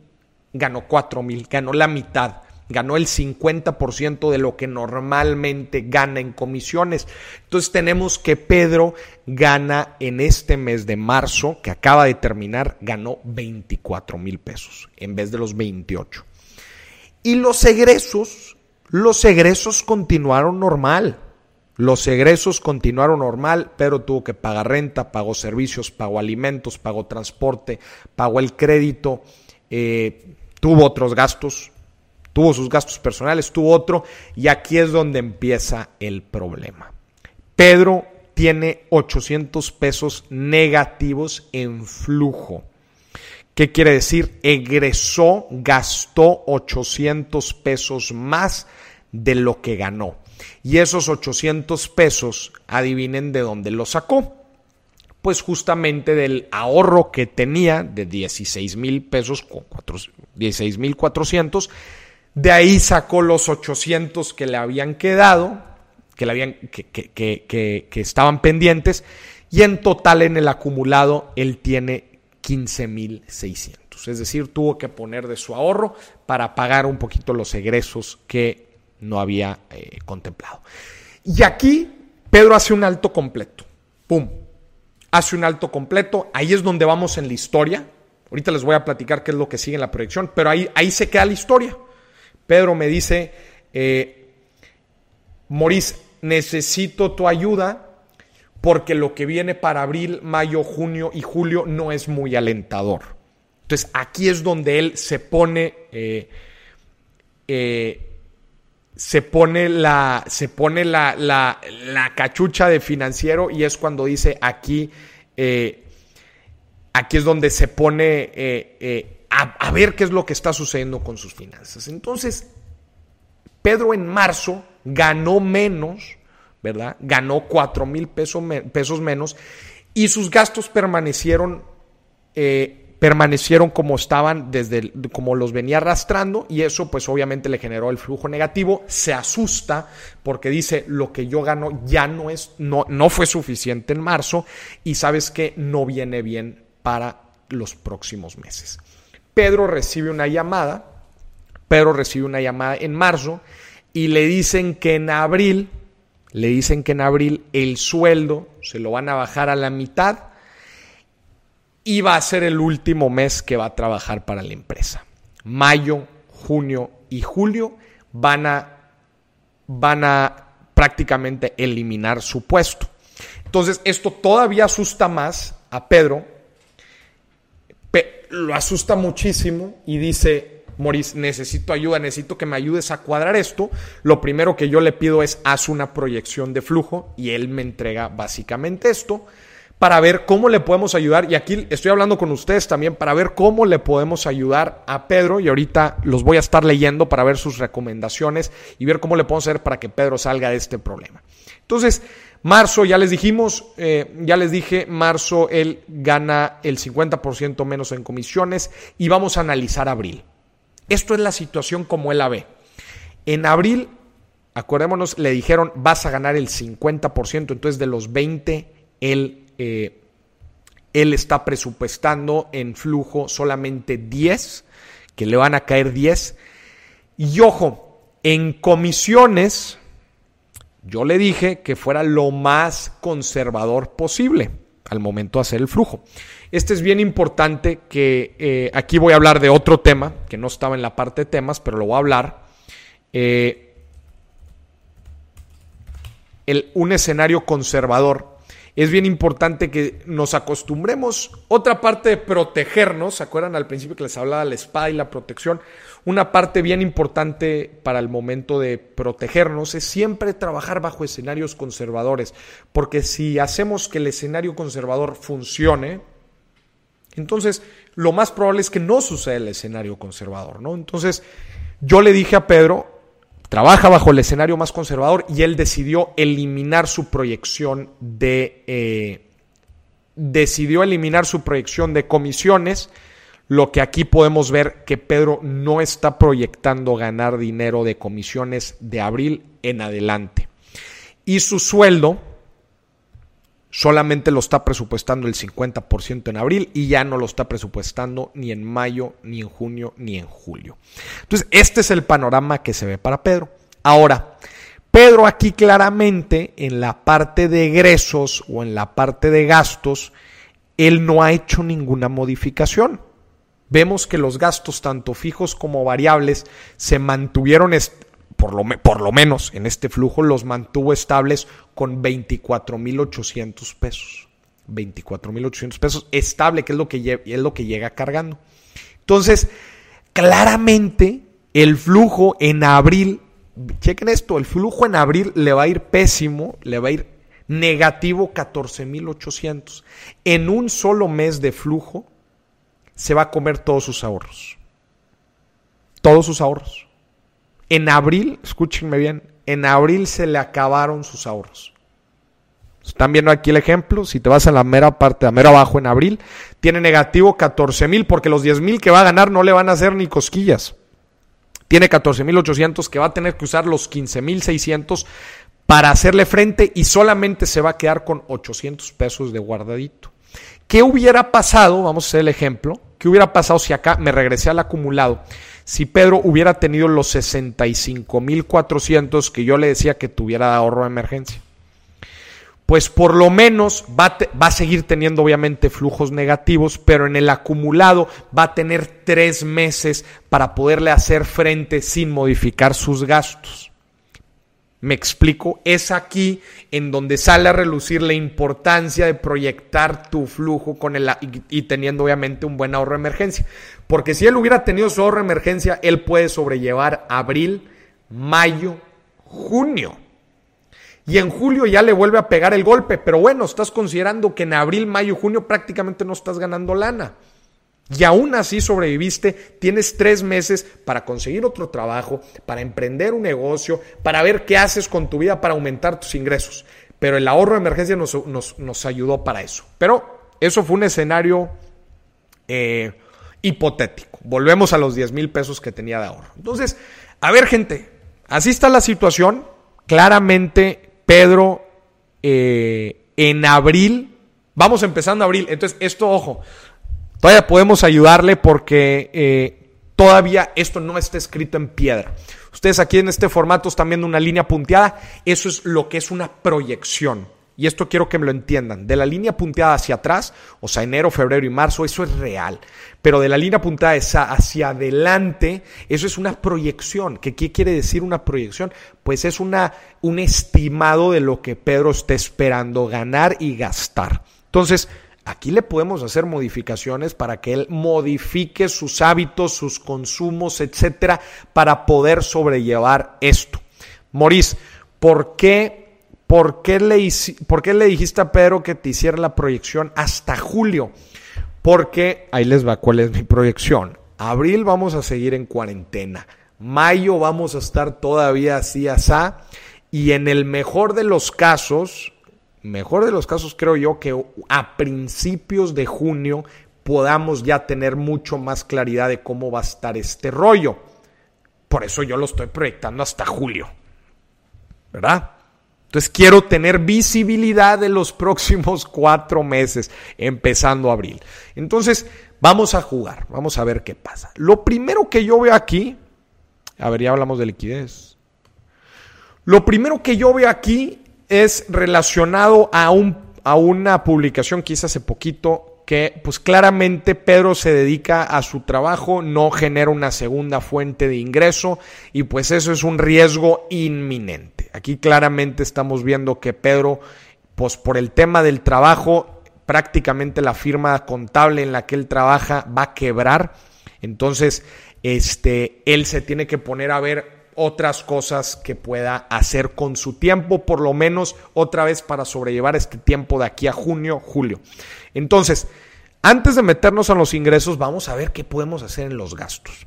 ganó 4 mil, ganó la mitad. Ganó el 50% de lo que normalmente gana en comisiones. Entonces tenemos que Pedro gana en este mes de marzo, que acaba de terminar, ganó 24 mil pesos en vez de los 28. Y los egresos los egresos continuaron normal. Los egresos continuaron normal, pero tuvo que pagar renta, pagó servicios, pagó alimentos, pagó transporte, pagó el crédito, eh, tuvo otros gastos, tuvo sus gastos personales, tuvo otro, y aquí es donde empieza el problema. Pedro tiene 800 pesos negativos en flujo. ¿Qué quiere decir? Egresó, gastó 800 pesos más de lo que ganó. Y esos 800 pesos, adivinen de dónde lo sacó. Pues justamente del ahorro que tenía de 16 mil pesos, 16 mil 400. De ahí sacó los 800 que le habían quedado, que, le habían, que, que, que estaban pendientes. Y en total en el acumulado él tiene 15.600. Es decir, tuvo que poner de su ahorro para pagar un poquito los egresos que no había eh, contemplado. Y aquí Pedro hace un alto completo. ¡Pum! Hace un alto completo. Ahí es donde vamos en la historia. Ahorita les voy a platicar qué es lo que sigue en la proyección, pero ahí, ahí se queda la historia. Pedro me dice, eh, Maurice, necesito tu ayuda porque lo que viene para abril, mayo, junio y julio no es muy alentador. Entonces aquí es donde él se pone, eh, eh, se pone, la, se pone la, la, cachucha de financiero y es cuando dice aquí, eh, aquí es donde se pone a, a ver qué es lo que está sucediendo con sus finanzas. Entonces, Pedro en marzo ganó menos ¿verdad? Ganó 4 mil pesos, pesos menos y sus gastos permanecieron, eh, permanecieron como estaban desde como los venía arrastrando y eso pues obviamente le generó el flujo negativo, se asusta porque dice lo que yo gano ya no es, no, no fue suficiente en marzo y sabes que no viene bien para los próximos meses. Pedro recibe una llamada, Pedro recibe una llamada en marzo y le dicen que en abril le dicen que en abril el sueldo se lo van a bajar a la mitad y va a ser el último mes que va a trabajar para la empresa. Mayo, junio y julio van a, van a prácticamente eliminar su puesto. Entonces, esto todavía asusta más a Pedro, lo asusta muchísimo y dice, Moris, necesito ayuda, necesito que me ayudes a cuadrar esto. Lo primero que yo le pido es haz una proyección de flujo y él me entrega básicamente esto para ver cómo le podemos ayudar. Y aquí estoy hablando con ustedes también para ver cómo le podemos ayudar a Pedro. Y ahorita los voy a estar leyendo para ver sus recomendaciones y ver cómo le podemos hacer para que Pedro salga de este problema. Entonces, marzo, ya les dijimos, eh, ya les dije, marzo él gana el 50% menos en comisiones y vamos a analizar abril. Esto es la situación como él la ve. En abril, acordémonos, le dijeron vas a ganar el 50%, entonces de los 20, él, eh, él está presupuestando en flujo solamente 10, que le van a caer 10. Y ojo, en comisiones, yo le dije que fuera lo más conservador posible. al momento de hacer el flujo. Este es bien importante que eh, aquí voy a hablar de otro tema, que no estaba en la parte de temas, pero lo voy a hablar. Eh, el, un escenario conservador. Es bien importante que nos acostumbremos. Otra parte de protegernos, ¿se acuerdan al principio que les hablaba la espada y la protección? Una parte bien importante para el momento de protegernos es siempre trabajar bajo escenarios conservadores, porque si hacemos que el escenario conservador funcione, entonces lo más probable es que no suceda el escenario conservador, ¿no? Entonces yo le dije a Pedro, trabaja bajo el escenario más conservador y él decidió eliminar su proyección de... Eh, decidió eliminar su proyección de comisiones, lo que aquí podemos ver que Pedro no está proyectando ganar dinero de comisiones de abril en adelante. Y su sueldo solamente lo está presupuestando el 50% en abril y ya no lo está presupuestando ni en mayo, ni en junio, ni en julio. Entonces, este es el panorama que se ve para Pedro. Ahora, Pedro aquí claramente en la parte de egresos o en la parte de gastos, él no ha hecho ninguna modificación. Vemos que los gastos, tanto fijos como variables, se mantuvieron por lo, por lo menos en este flujo los mantuvo estables con 24.800 pesos. 24.800 pesos estable, que es lo que, es lo que llega cargando. Entonces, claramente el flujo en abril, chequen esto, el flujo en abril le va a ir pésimo, le va a ir negativo 14.800. En un solo mes de flujo se va a comer todos sus ahorros. Todos sus ahorros. En abril, escúchenme bien, en abril se le acabaron sus ahorros. Están viendo aquí el ejemplo. Si te vas a la mera parte, a mero abajo en abril, tiene negativo 14 mil porque los 10 mil que va a ganar no le van a hacer ni cosquillas. Tiene 14 mil 800 que va a tener que usar los 15 mil 600 para hacerle frente y solamente se va a quedar con 800 pesos de guardadito. ¿Qué hubiera pasado? Vamos a hacer el ejemplo. ¿Qué hubiera pasado si acá me regresé al acumulado? Si Pedro hubiera tenido los 65.400 que yo le decía que tuviera de ahorro de emergencia. Pues por lo menos va, va, a seguir teniendo obviamente flujos negativos, pero en el acumulado va a tener tres meses para poderle hacer frente sin modificar sus gastos. Me explico, es aquí en donde sale a relucir la importancia de proyectar tu flujo con el, y, teniendo obviamente un buen ahorro de emergencia. Porque si él hubiera tenido su ahorro de emergencia, él puede sobrellevar abril, mayo, junio. Y en julio ya le vuelve a pegar el golpe. Pero bueno, estás considerando que en abril, mayo, junio prácticamente no estás ganando lana y aún así sobreviviste, tienes tres meses para conseguir otro trabajo, para emprender un negocio, para ver qué haces con tu vida para aumentar tus ingresos. Pero el ahorro de emergencia nos, ayudó para eso. Pero eso fue un escenario eh, hipotético. Volvemos a los 10 mil pesos que tenía de ahorro. Entonces, a ver gente, así está la situación. Claramente, Pedro, eh, en abril, vamos empezando abril. Entonces, esto, ojo, Todavía podemos ayudarle porque eh, todavía esto no está escrito en piedra. Ustedes aquí en este formato están viendo una línea punteada. Eso es lo que es una proyección. Y esto quiero que me lo entiendan. De la línea punteada hacia atrás, o sea, enero, febrero y marzo, eso es real. Pero de la línea punteada hacia adelante, eso es una proyección. ¿Qué, ¿Qué quiere decir una proyección? Pues es una, un estimado de lo que Pedro está esperando ganar y gastar. Entonces, Aquí le podemos hacer modificaciones para que él modifique sus hábitos, sus consumos, etcétera, para poder sobrellevar esto. Maurice, ¿por qué, por, qué le, ¿por qué le dijiste a Pedro que te hiciera la proyección hasta julio? Porque ahí les va cuál es mi proyección. Abril vamos a seguir en cuarentena. Mayo vamos a estar todavía así, asá. Y en el mejor de los casos, mejor de los casos creo yo que a principios de junio podamos ya tener mucho más claridad de cómo va a estar este rollo. Por eso yo lo estoy proyectando hasta julio. ¿Verdad? Entonces quiero tener visibilidad de los (laughs) próximos cuatro meses, empezando abril. Entonces vamos a jugar, vamos a ver qué pasa. Lo primero que yo veo aquí, a ver, ya hablamos de liquidez. Lo primero que yo veo aquí es relacionado a un, a una publicación que hice hace poquito que pues claramente Pedro se dedica a su trabajo, no genera una segunda fuente de ingreso y pues eso es un riesgo inminente. Aquí claramente estamos viendo que Pedro pues por el tema del trabajo prácticamente la firma contable en la que él trabaja va a quebrar. Entonces, este él se tiene que poner a ver otras cosas que pueda hacer con su tiempo, por lo menos otra vez para sobrellevar este tiempo de aquí a junio, julio. Entonces, antes de meternos a los ingresos, vamos a ver qué podemos hacer en los gastos.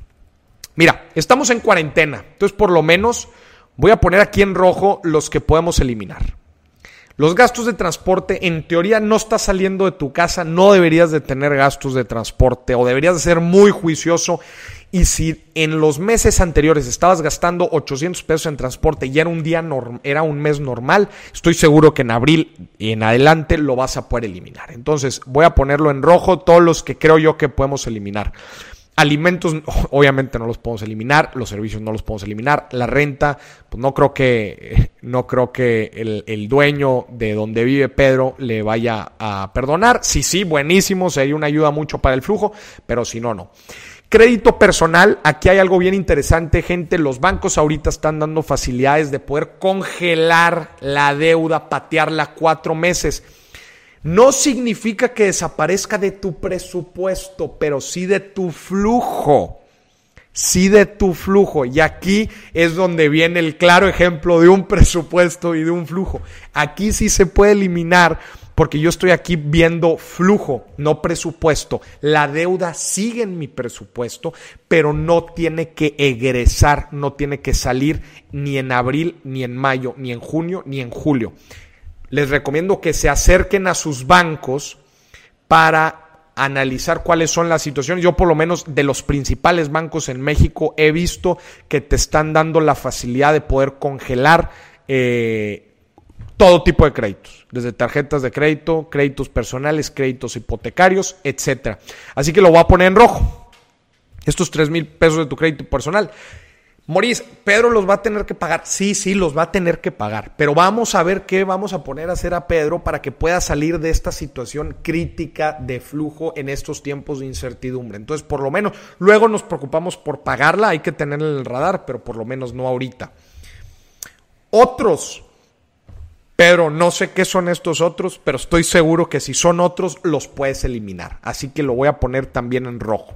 Mira, estamos en cuarentena, entonces por lo menos voy a poner aquí en rojo los que podemos eliminar. Los gastos de transporte, en teoría no estás saliendo de tu casa, no deberías de tener gastos de transporte o deberías de ser muy juicioso y si en los meses anteriores estabas gastando 800 pesos en transporte y era un día era un mes normal, estoy seguro que en abril y en adelante lo vas a poder eliminar. Entonces, voy a ponerlo en rojo todos los que creo yo que podemos eliminar. Alimentos, (laughs) obviamente no los podemos eliminar, los servicios no los podemos eliminar, la renta, pues no creo que, (laughs) no creo que el, el, dueño de donde vive Pedro le vaya a perdonar. Sí, sí, buenísimo, sería una ayuda mucho para el flujo, pero si no, no. Crédito personal, aquí hay algo bien interesante, gente. Los bancos ahorita están dando facilidades de poder congelar la deuda, patearla cuatro meses. No significa que desaparezca de tu presupuesto, pero sí de tu flujo. Sí de tu flujo. Y aquí es donde viene el claro ejemplo de un presupuesto y de un flujo. Aquí sí se puede eliminar porque yo estoy aquí viendo flujo, no presupuesto. La deuda sigue en mi presupuesto, pero no tiene que egresar, no tiene que salir ni en abril, ni en mayo, ni en junio, ni en julio. Les recomiendo que se acerquen a sus bancos para analizar cuáles son las situaciones. Yo por lo menos de los principales bancos en México he visto que te están dando la facilidad de poder congelar eh, todo tipo de créditos, desde tarjetas de crédito, créditos personales, créditos hipotecarios, etcétera. Así que lo voy a poner en rojo. Estos 3 mil pesos de tu crédito personal. Moris, Pedro los va a tener que pagar. Sí, sí, los va a tener que pagar. Pero vamos a ver qué vamos a poner a hacer a Pedro para que pueda salir de esta situación crítica de flujo en estos tiempos de incertidumbre. Entonces, por lo menos, luego nos preocupamos por pagarla, hay que tenerla en el radar, pero por lo menos no ahorita. Otros Pedro, no sé qué son estos otros, pero estoy seguro que si son otros los puedes eliminar. Así que lo voy a poner también en rojo.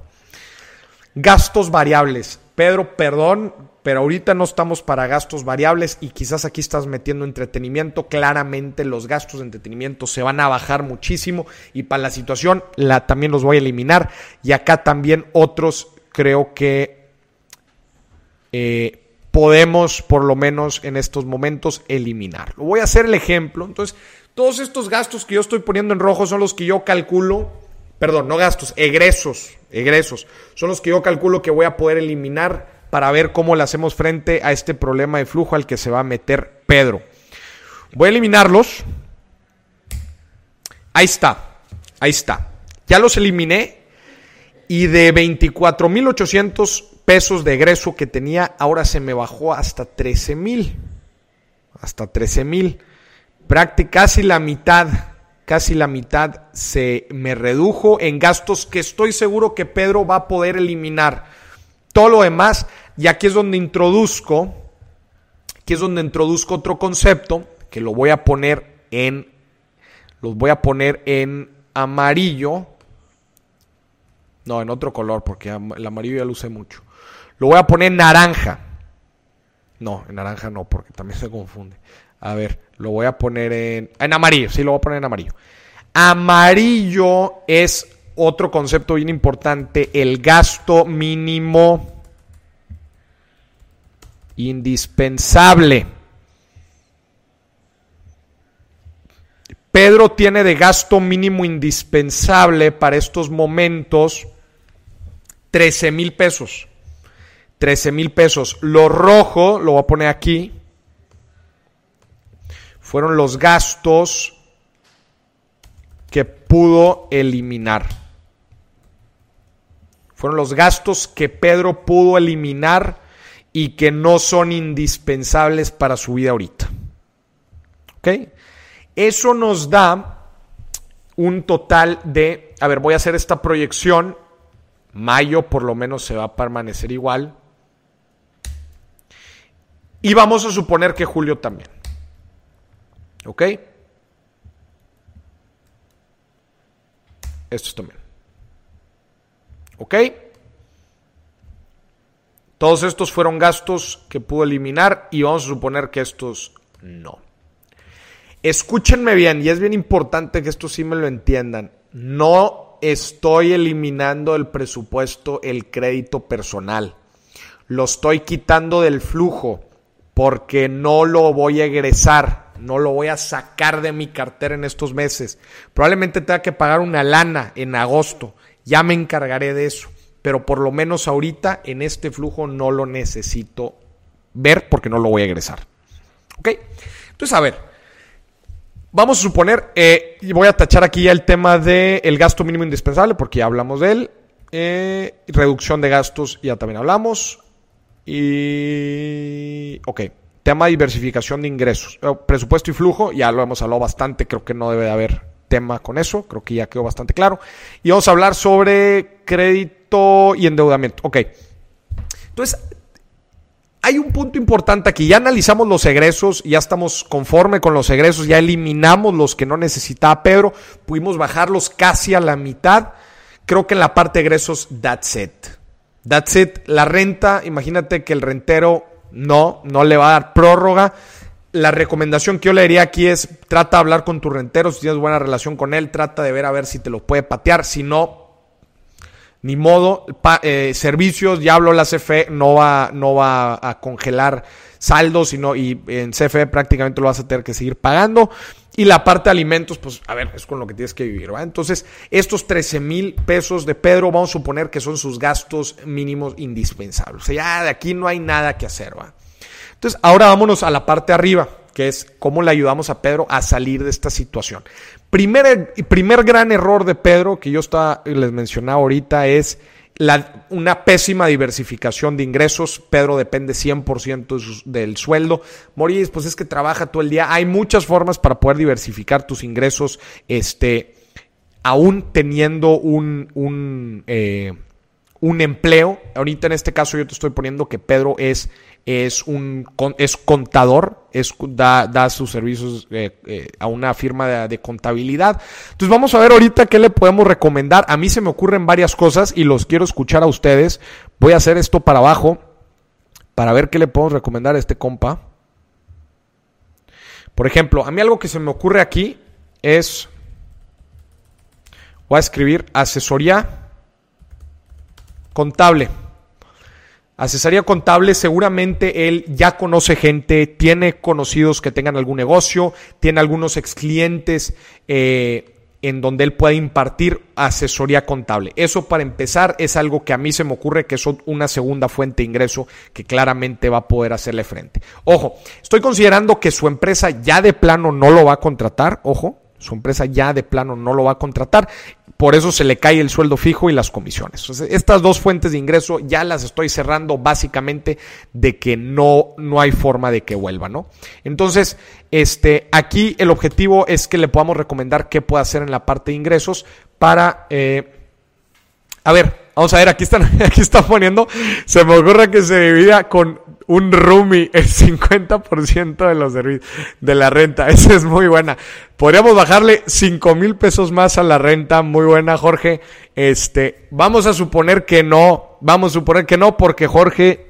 Gastos variables. Pedro, perdón, pero ahorita no estamos para gastos variables y quizás aquí estás metiendo entretenimiento. Claramente los gastos de entretenimiento se van a bajar muchísimo y para la situación la, también los voy a eliminar. Y acá también otros creo que... Eh, podemos por lo menos en estos momentos eliminarlo. Voy a hacer el ejemplo. Entonces, todos estos gastos que yo estoy poniendo en rojo son los que yo calculo, perdón, no gastos, egresos, egresos, son los que yo calculo que voy a poder eliminar para ver cómo le hacemos frente a este problema de flujo al que se va a meter Pedro. Voy a eliminarlos. Ahí está, ahí está. Ya los eliminé y de 24.800 pesos de egreso que tenía, ahora se me bajó hasta 13 mil. Hasta 13 mil. Casi la mitad, casi la mitad se me redujo en gastos que estoy seguro que Pedro va a poder eliminar. Todo lo demás, y aquí es donde introduzco, aquí es donde introduzco otro concepto que lo voy a poner en, los voy a poner en amarillo. No, en otro color, porque el amarillo ya usé mucho. Lo voy a poner en naranja. No, en naranja no, porque también (laughs) se confunde. A ver, lo voy a poner en, en amarillo. Sí, lo voy a poner en amarillo. Amarillo es otro concepto bien importante, el gasto mínimo indispensable. Pedro tiene de gasto mínimo indispensable para estos momentos 13 mil pesos. 13 mil pesos. Lo rojo, lo voy a poner aquí, fueron los gastos que pudo eliminar. Fueron los gastos que Pedro pudo eliminar y que no son indispensables para su vida ahorita. ¿Ok? Eso nos da un total de, a ver, voy a hacer esta proyección. Mayo por lo menos se va a permanecer igual. Y vamos a suponer que julio también. ¿Ok? Estos también. ¿Ok? Todos estos fueron gastos que pudo eliminar y vamos a suponer que estos no. Escúchenme bien, y es bien importante que esto sí me lo entiendan. No estoy eliminando del presupuesto el crédito personal. Lo estoy quitando del flujo porque no lo voy a egresar, no lo voy a sacar de mi cartera en estos meses. Probablemente tenga que pagar una lana en agosto. Ya me encargaré de eso. Pero por lo menos ahorita en este flujo no lo necesito ver porque no lo voy a egresar. ¿Ok? Entonces, a ver. Vamos a suponer, eh, y voy a tachar aquí ya el tema del gasto mínimo indispensable porque ya hablamos de él. Eh, reducción de gastos, ya también hablamos. Y. Ok. Tema de diversificación de ingresos. Eh, presupuesto y flujo, ya lo hemos hablado bastante. Creo que no debe de haber tema con eso. Creo que ya quedó bastante claro. Y vamos a hablar sobre crédito y endeudamiento. Ok. Entonces, hay un punto importante aquí. Ya analizamos los egresos, ya estamos conforme con los egresos, ya eliminamos los que no necesitaba Pedro, pudimos bajarlos casi a la mitad. Creo que en la parte de egresos, that's it. That's it. La renta, imagínate que el rentero no, no le va a dar prórroga. La recomendación que yo le diría aquí es trata de hablar con tu rentero, si tienes buena relación con él, trata de ver a ver si te lo puede patear, si no, ni modo, eh, servicios, ya habló la CFE, no va, no va a congelar saldos, sino, y en CFE prácticamente lo vas a tener que seguir pagando. Y la parte de alimentos, pues a ver, es con lo que tienes que vivir, ¿va? Entonces, estos 13 mil pesos de Pedro, vamos a suponer que son sus gastos mínimos indispensables. O sea, ya de aquí no hay nada que hacer, ¿va? Entonces, ahora vámonos a la parte de arriba, que es cómo le ayudamos a Pedro a salir de esta situación. Primer, primer gran error de Pedro, que yo está, les mencionaba ahorita, es una pésima diversificación de ingresos. Pedro depende 100% del sueldo. Moris, pues es que trabaja todo el día. Hay muchas formas para poder diversificar tus ingresos, este, aún teniendo un, un, eh, un empleo. Ahorita en este caso yo te estoy poniendo que Pedro es es un es contador, es, da, da sus servicios eh, eh, a una firma de, contabilidad. Entonces vamos a ver ahorita qué le podemos recomendar. A mí se me ocurren varias cosas y los quiero escuchar a ustedes. Voy a hacer esto para abajo para ver qué le podemos recomendar a este compa. Por ejemplo, a mí algo que se me ocurre aquí es, voy a escribir asesoría contable. Asesoría contable, seguramente él ya conoce gente, tiene conocidos que tengan algún negocio, tiene algunos ex clientes eh, en donde él puede impartir asesoría contable. Eso para empezar es algo que a mí se me ocurre que es una segunda fuente de ingreso que claramente va a poder hacerle frente. Ojo, estoy considerando que su empresa ya de plano no lo va a contratar, ojo, su empresa ya de plano no lo va a contratar por eso se le cae el sueldo fijo y las comisiones. estas dos fuentes de ingreso ya las estoy cerrando básicamente de que no, no hay forma de que vuelva, ¿no? Entonces, este, aquí el objetivo es que le podamos recomendar qué puede hacer en la parte de ingresos para... Eh, a ver, vamos a ver, aquí están, (laughs) aquí están poniendo, se me ocurre que se divida con un roomie el 50% de los de la renta. (laughs) Esa es muy buena. Podríamos bajarle 5 mil pesos más a la renta. Muy buena, Jorge. Este, vamos a suponer que no. Vamos a suponer que no, porque Jorge,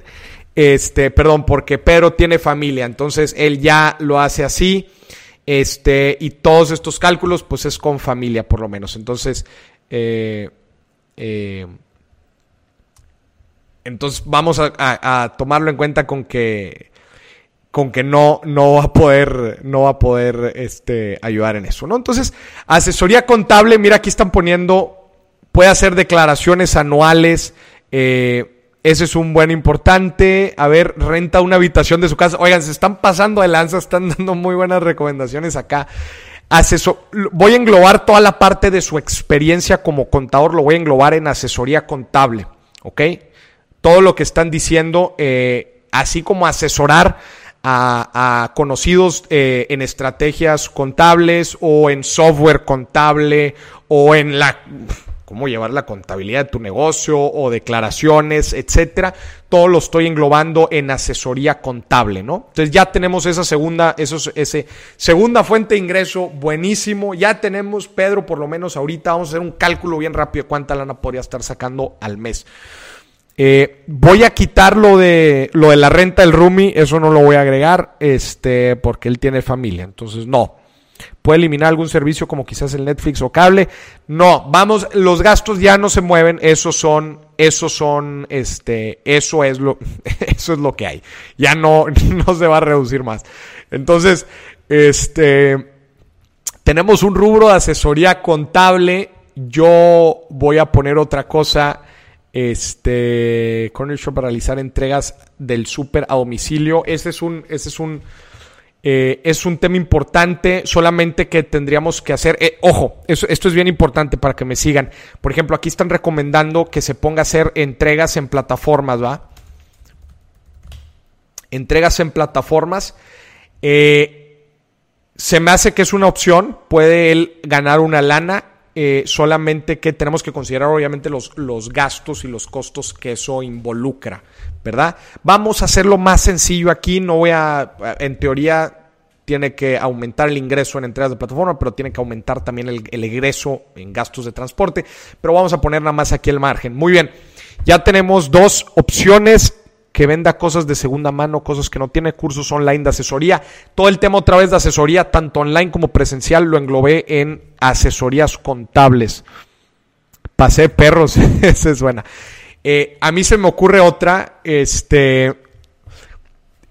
este, perdón, porque Pedro tiene familia. Entonces él ya lo hace así. Este, y todos estos cálculos, pues es con familia, por lo menos. Entonces, eh, eh, entonces vamos a, tomarlo en cuenta con que con que no, no va a poder, no va a poder este, ayudar en eso, ¿no? Entonces, asesoría contable, mira, aquí están poniendo, puede hacer declaraciones anuales, eh, ese es un buen importante. A ver, renta una habitación de su casa. Oigan, se están pasando de lanza, están (laughs) dando muy buenas recomendaciones acá. Asesor, voy a englobar toda la parte de su experiencia como contador, lo voy a englobar en asesoría contable, ¿ok? Todo lo que están diciendo, eh, así como asesorar a, conocidos eh, en estrategias contables o en software contable o en la cómo llevar la contabilidad de tu negocio o declaraciones, etcétera. Todo lo estoy englobando en asesoría contable, ¿no? Entonces ya tenemos esa segunda, eso, ese segunda fuente de ingreso, buenísimo. Ya tenemos, Pedro, por lo menos ahorita vamos a hacer un cálculo bien rápido de cuánta lana podría estar sacando al mes. Eh, voy a quitar lo de, lo de la renta del roomie, eso no lo voy a agregar, este, porque él tiene familia. Entonces, no. ¿Puede eliminar algún servicio como quizás el Netflix o cable? No, vamos, los gastos ya no se mueven, esos son, esos son, este, eso es lo, (laughs) eso es lo que hay. Ya no, (laughs) no se va a reducir más. Entonces, este, tenemos un rubro de asesoría contable. Yo voy a poner otra cosa. Este, Corner Shop para realizar entregas del súper a domicilio. Ese es un, ese es un, eh, es un tema importante, solamente que tendríamos que hacer, eh, ojo, esto es bien importante para que me sigan. Por ejemplo, aquí están recomendando que se ponga a hacer entregas en plataformas, ¿va? Entregas en plataformas. Eh, se me hace que es una opción, puede él ganar una lana, solamente que tenemos que considerar obviamente los, los gastos y los costos que eso involucra. ¿verdad? Vamos a hacerlo más sencillo aquí, no voy a, en teoría tiene que aumentar el ingreso en entregas de plataforma, pero tiene que aumentar también el, el, ingreso en gastos de transporte, pero vamos a poner nada más aquí el margen. Muy bien, ya tenemos dos opciones que venda cosas de segunda mano, cosas que no tiene, cursos online de asesoría. Todo el tema otra vez de asesoría, tanto online como presencial, lo englobé en asesorías contables. Pasé perros, (laughs) esa es buena. Eh, a mí se me ocurre otra, este,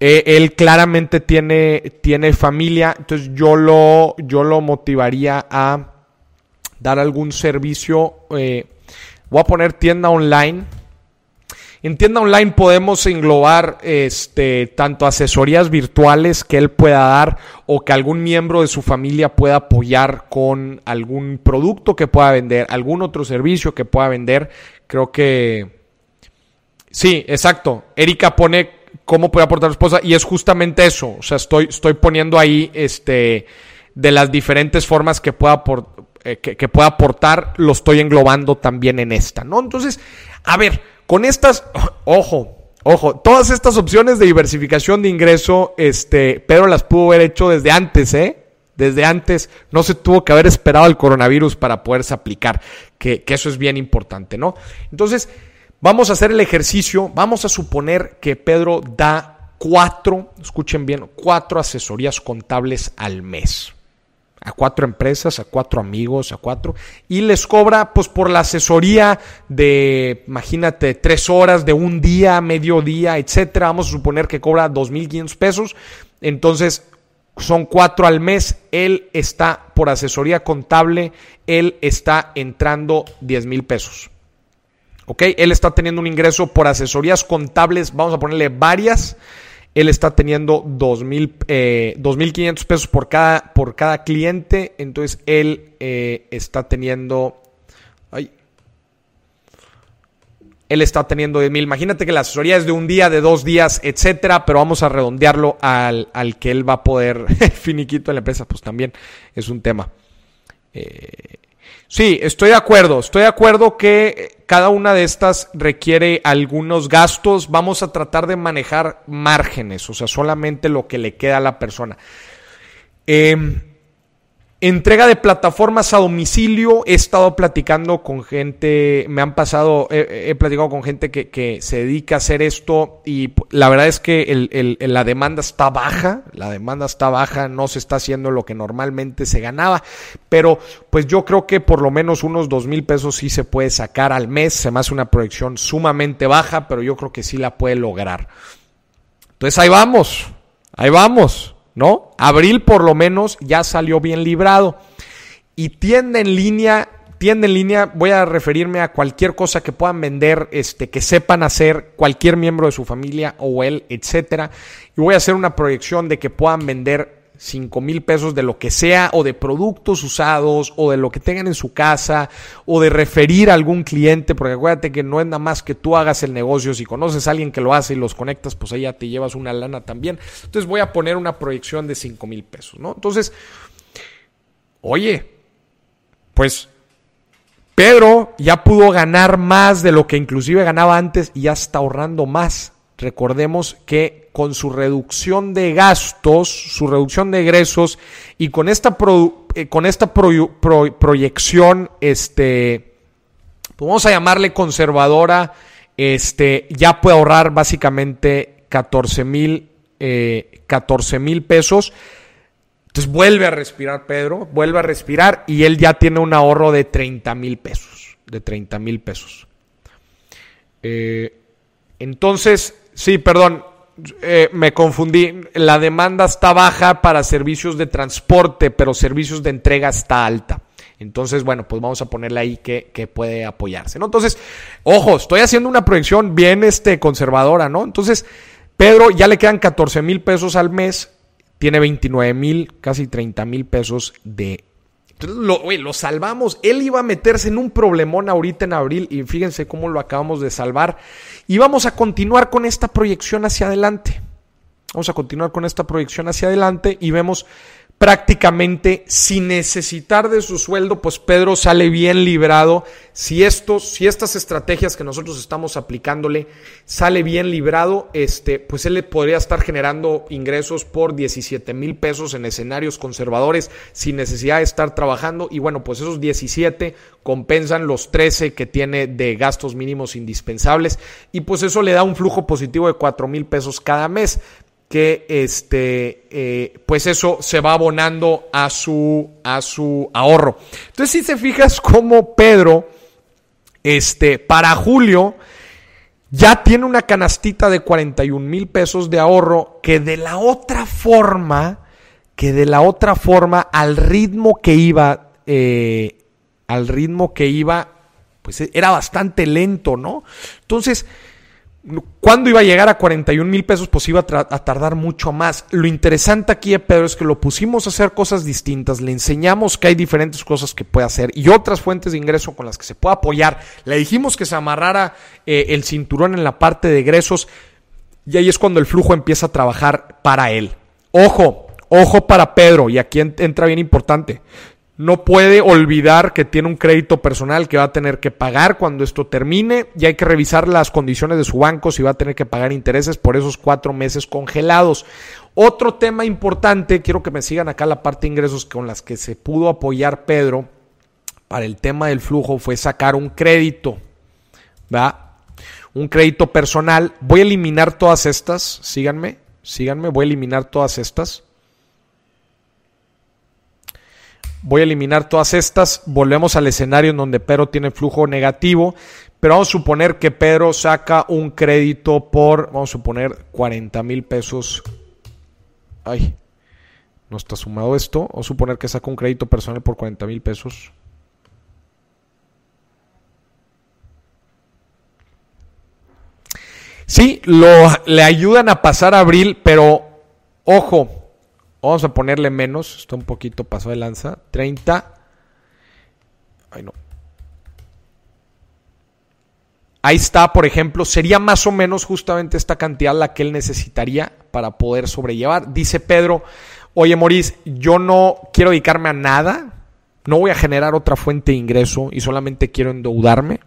eh, él claramente tiene, tiene familia, entonces yo lo, yo lo motivaría a dar algún servicio. Eh, voy a poner tienda online. En tienda online podemos englobar este, tanto asesorías virtuales que él pueda dar o que algún miembro de su familia pueda apoyar con algún producto que pueda vender, algún otro servicio que pueda vender. Creo que Sí, exacto. Erika pone cómo puede aportar su esposa y es justamente eso. O sea, estoy, estoy poniendo ahí este, de las diferentes formas que pueda, eh, que, pueda aportar, lo estoy englobando también en esta, ¿no? Entonces, a ver, con estas, ojo, Ojo, todas estas opciones de diversificación de ingreso, este, Pedro las pudo haber hecho desde antes, ¿eh? Desde antes no se tuvo que haber esperado el coronavirus para poderse aplicar, que, que eso es bien importante, ¿no? Entonces, Vamos a hacer el ejercicio. Vamos a suponer que Pedro da cuatro, escuchen bien, cuatro asesorías contables al mes. A cuatro empresas, a cuatro amigos, a cuatro. Y les cobra, pues, por la asesoría de, imagínate, tres horas de un día, medio día, etcétera. Vamos a suponer que cobra dos mil quinientos pesos. Entonces, son cuatro al mes. Él está por asesoría contable, él está entrando diez mil pesos. ¿ok? Él está teniendo un ingreso por asesorías contables, vamos a ponerle varias. Él está teniendo 2.500 eh, pesos por cada, por cada cliente. Entonces él eh, está teniendo... Ay, él está teniendo de mil. Imagínate que la asesoría es de un día, de dos días, etcétera, pero vamos a redondearlo al, al que él va a poder (laughs) finiquito en la empresa, pues también es un tema. Eh, Sí, estoy de acuerdo. Estoy de acuerdo que cada una de estas requiere algunos gastos. Vamos a tratar de manejar márgenes, o sea, solamente lo que le queda a la persona. Eh, Entrega de plataformas a domicilio. He estado platicando con gente, me han pasado, he, platicado con gente que, se dedica a hacer esto y la verdad es que la demanda está baja, la demanda está baja, no se está haciendo lo que normalmente se ganaba, pero pues yo creo que por lo menos unos dos mil pesos sí se puede sacar al mes. Se me hace una proyección sumamente baja, pero yo creo que sí la puede lograr. Entonces ahí vamos, ahí vamos. ¿No? Abril por lo menos ya salió bien librado. Y tienda en línea, tienda en línea, voy a referirme a cualquier cosa que puedan vender, este, que sepan hacer cualquier miembro de su familia o él, etcétera. Y voy a hacer una proyección de que puedan vender 5 mil pesos de lo que sea, o de productos usados, o de lo que tengan en su casa, o de referir a algún cliente, porque acuérdate que no es nada más que tú hagas el negocio, si conoces a alguien que lo hace y los conectas, pues ahí ya te llevas una lana también. Entonces voy a poner una proyección de 5 mil pesos, ¿no? Entonces, oye, pues Pedro ya pudo ganar más de lo que inclusive ganaba antes y ya está ahorrando más. Recordemos que con su reducción de gastos, su reducción de egresos y con esta, eh, con esta proyección, este, pues vamos a llamarle conservadora, este, ya puede ahorrar básicamente 14 mil eh, mil pesos. Entonces vuelve a respirar Pedro, vuelve a respirar y él ya tiene un ahorro de 30 mil pesos, de 30 mil pesos. Eh, entonces, Sí, perdón, eh, me confundí. La demanda está baja para servicios de transporte, pero servicios de entrega está alta. Entonces, bueno, pues vamos a ponerle ahí que, que puede apoyarse, ¿no? Entonces, ojo, estoy haciendo una proyección bien este, conservadora, ¿no? Entonces, Pedro ya le quedan 14 mil pesos al mes, tiene 29 mil, casi 30 mil pesos de lo, lo salvamos. Él iba a meterse en un problemón ahorita en abril y fíjense cómo lo acabamos de salvar. Y vamos a continuar con esta proyección hacia adelante. Vamos a continuar con esta proyección hacia adelante y vemos prácticamente sin necesitar de su sueldo, pues Pedro sale bien librado. Si estos, si estas estrategias que nosotros estamos aplicándole sale bien librado, este, pues él le podría estar generando ingresos por 17 mil pesos en escenarios conservadores sin necesidad de estar trabajando. Y bueno, pues esos 17 compensan los 13 que tiene de gastos mínimos indispensables. Y pues eso le da un flujo positivo de 4 mil pesos cada mes que este, eh, pues eso se va abonando a su, a su ahorro. Entonces, si te fijas como Pedro, este, para julio, ya tiene una canastita de 41 mil pesos de ahorro que de la otra forma, que de la otra forma, al ritmo que iba, eh, al ritmo que iba, pues era bastante lento, ¿no? Entonces, ¿Cuándo iba a llegar a 41 mil pesos? Pues iba a, tardar mucho más. Lo interesante aquí, Pedro, es que lo pusimos a hacer cosas distintas, le enseñamos que hay diferentes cosas que puede hacer y otras fuentes de ingreso con las que se puede apoyar. Le dijimos que se amarrara eh, el cinturón en la parte de egresos y ahí es cuando el flujo empieza a trabajar para él. Ojo, ojo para Pedro, y aquí entra bien importante no puede olvidar que tiene un crédito personal que va a tener que pagar cuando esto termine y hay que revisar las condiciones de su banco si va a tener que pagar intereses por esos cuatro meses congelados. Otro tema importante, quiero que me sigan acá la parte de ingresos con las que se pudo apoyar Pedro para el tema del flujo fue sacar un crédito, ¿va? Un crédito personal. Voy a eliminar todas estas, síganme, síganme, voy a eliminar todas estas. Voy a eliminar todas estas. Volvemos al escenario en donde Pedro tiene flujo negativo. Pero vamos a suponer que Pedro saca un crédito por, vamos a suponer, 40 mil pesos. Ay, no está sumado esto. Vamos a suponer que saca un crédito personal por 40 mil pesos. Sí, lo, le ayudan a pasar abril, pero ojo, Vamos a ponerle menos. Está un poquito pasado de lanza. 30. Ay, no. Ahí está, por ejemplo, sería más o menos justamente esta cantidad la que él necesitaría para poder sobrellevar. Dice Pedro, oye Maurice, yo no quiero dedicarme a nada, no voy a generar otra fuente de ingreso y solamente quiero endeudarme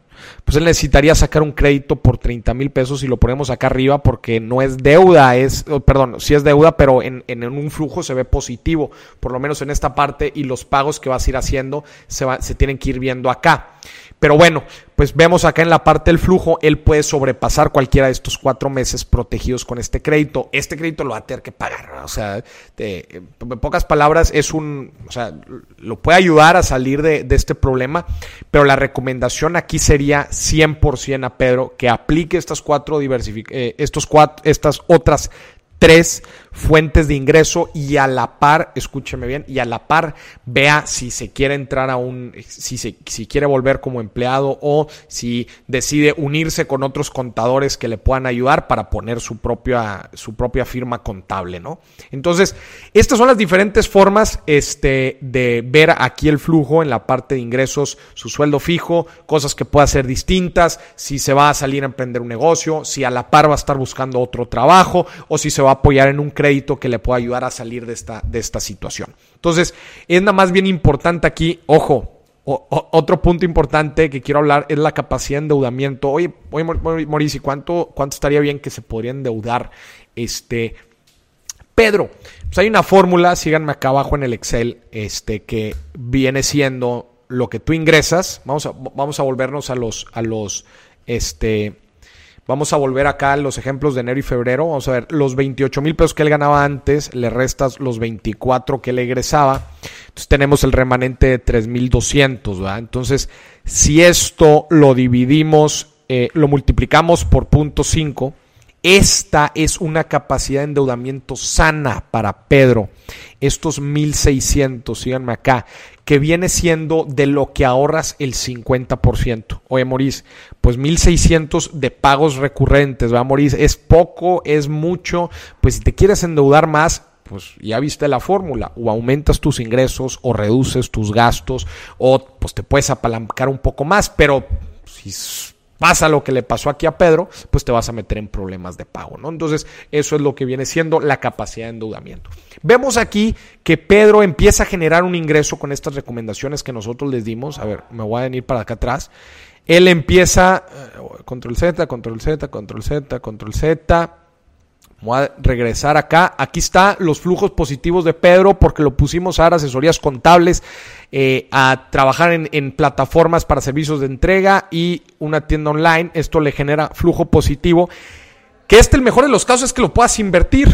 pues él necesitaría sacar un crédito por 30 mil pesos y lo ponemos acá arriba porque no es deuda, es, oh, perdón, sí es deuda, pero en, en, un flujo se ve positivo, por lo menos en esta parte, y los pagos que vas a ir haciendo se, va, se tienen que ir viendo acá. Pero bueno, pues vemos acá en la parte del flujo, él puede sobrepasar cualquiera de estos cuatro meses protegidos con este crédito. Este crédito lo va a tener que pagar. O sea, en pocas palabras, es un, o sea, lo puede ayudar a salir de, este problema, pero la recomendación aquí sería 100% a Pedro que aplique estas cuatro diversific eh, estos cuatro, estas otras tres fuentes de ingreso y a la par, escúcheme bien, y a la par vea si se quiere entrar a un, si, se, si quiere volver como empleado o si decide unirse con otros contadores que le puedan ayudar para poner su propia, su propia firma contable, ¿no? Entonces, estas son las diferentes formas este, de ver aquí el flujo en la parte de ingresos, su sueldo fijo, cosas que pueda ser distintas, si se va a salir a emprender un negocio, si a la par va a estar buscando otro trabajo o si se va a apoyar en un crédito que le pueda ayudar a salir de esta, de esta situación. Entonces, es nada más bien importante aquí, ojo, otro punto importante que quiero hablar es la capacidad de endeudamiento. Oye, oye Mauricio, ¿cuánto, ¿cuánto estaría bien que se podría endeudar este Pedro? Pues hay una fórmula, síganme acá abajo en el Excel, este, que viene siendo lo que tú ingresas. Vamos a, vamos a volvernos a los, a los, este, Vamos a volver acá a los ejemplos de enero y febrero. Vamos a ver, los 28 mil pesos que él ganaba antes, le restas los 24 que le egresaba. Entonces tenemos el remanente de 3,200, ¿verdad? Entonces, si esto lo dividimos, eh, lo multiplicamos por punto 5, esta es una capacidad de endeudamiento sana para Pedro. Estos 1600, síganme acá, que viene siendo de lo que ahorras el 50%. Oye, Moris, pues 1600 de pagos recurrentes, ¿va, Moris? Es poco, es mucho. Pues si te quieres endeudar más, pues ya viste la fórmula, o aumentas tus ingresos o reduces tus gastos o pues te puedes apalancar un poco más, pero si pasa lo que le pasó aquí a Pedro, pues te vas a meter en problemas de pago, ¿no? Entonces, eso es lo que viene siendo la capacidad de endeudamiento. Vemos aquí que Pedro empieza a generar un ingreso con estas recomendaciones que nosotros les dimos. A ver, me voy a venir para acá atrás. Él empieza, eh, control Z, control Z, control Z, control Z, Voy a regresar acá. Aquí está los flujos positivos de Pedro porque lo pusimos a dar asesorías contables, eh, a trabajar en, plataformas para servicios de entrega y una tienda online. Esto le genera flujo positivo. Que este el mejor de los casos es que lo puedas invertir.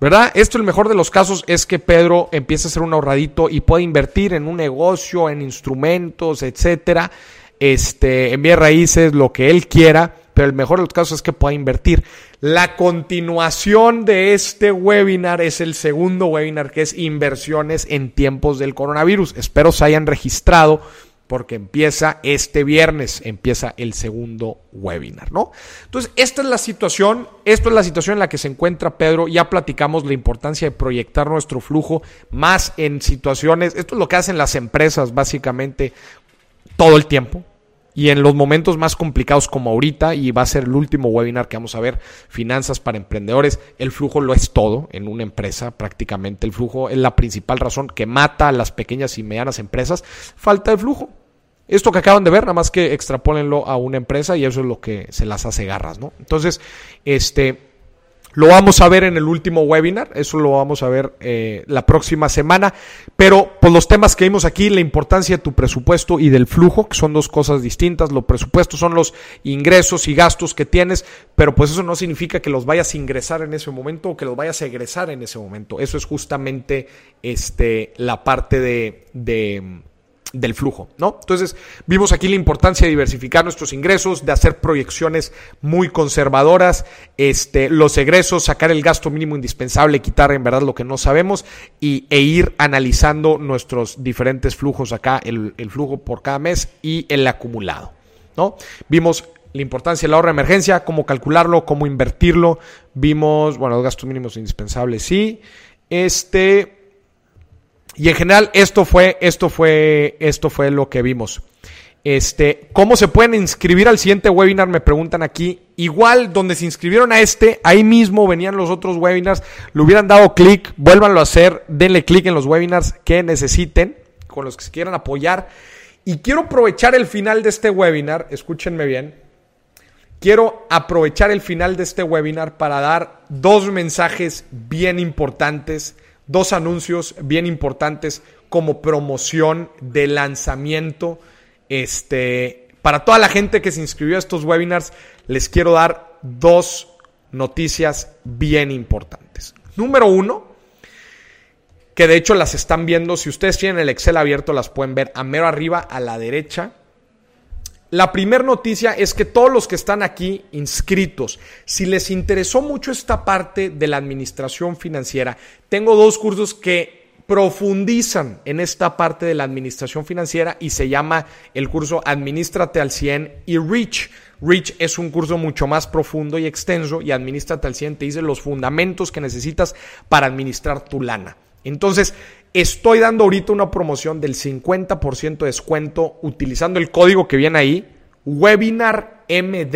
¿Verdad? Esto el mejor de los casos es que Pedro empiece a ser un ahorradito y puede invertir en un negocio, en instrumentos, etcétera, este, en bien raíces, lo que él quiera pero el mejor de los casos es que pueda invertir. La continuación de este webinar es el segundo webinar que es inversiones en tiempos del coronavirus. Espero se hayan registrado porque empieza este viernes, empieza el segundo webinar, ¿no? Entonces, esta es la situación, esto es la situación en la que se encuentra Pedro, ya platicamos la importancia de proyectar nuestro flujo más en situaciones, esto es lo que hacen las empresas básicamente todo el tiempo, y en los momentos más complicados como ahorita, y va a ser el último webinar que vamos a ver, finanzas para emprendedores, el flujo lo es todo en una empresa, prácticamente el flujo es la principal razón que mata a las pequeñas y medianas empresas, falta de flujo. Esto que acaban de ver, nada más que extrapólenlo a una empresa y eso es lo que se las hace garras, ¿no? Entonces, este, lo vamos a ver en el último webinar, eso lo vamos a ver eh, la próxima semana, pero por los temas que vimos aquí, la importancia de tu presupuesto y del flujo, que son dos cosas distintas, los presupuestos son los ingresos y gastos que tienes, pero pues eso no significa que los vayas a ingresar en ese momento o que los vayas a egresar en ese momento, eso es justamente este, la parte de del flujo, ¿no? Entonces, vimos aquí la importancia de diversificar nuestros ingresos, de hacer proyecciones muy conservadoras, este, los egresos, sacar el gasto mínimo indispensable, quitar en verdad lo que no sabemos y, e ir analizando nuestros diferentes flujos acá, el, flujo por cada mes y el acumulado, ¿no? Vimos la importancia del ahorro de emergencia, cómo calcularlo, cómo invertirlo, vimos, bueno, los gastos mínimos indispensables, sí, este, y en general, esto fue, esto fue, esto fue lo que vimos. Este, ¿cómo se pueden inscribir al siguiente webinar? Me preguntan aquí. Igual, donde se inscribieron a este, ahí mismo venían los otros webinars. Le hubieran dado clic, vuélvanlo a hacer, denle clic en los webinars que necesiten, con los que se quieran apoyar. Y quiero aprovechar el final de este webinar, escúchenme bien. Quiero aprovechar el final de este webinar para dar dos mensajes bien importantes dos anuncios bien importantes como promoción de lanzamiento. Este, para toda la gente que se inscribió a estos webinars, les quiero dar dos noticias bien importantes. Número uno, que de hecho las están viendo, si ustedes tienen el Excel abierto, las pueden ver a mero arriba, a la derecha. La primera noticia es que todos los que están aquí inscritos, si les interesó mucho esta parte de la administración financiera, tengo dos cursos que profundizan en esta parte de la administración financiera y se llama el curso Administrate al 100 y Reach. Reach es un curso mucho más profundo y extenso y Administrate al 100 te dice los fundamentos que necesitas para administrar tu lana. Entonces, Estoy dando ahorita una promoción del 50% de descuento utilizando el código que viene ahí, Webinar MD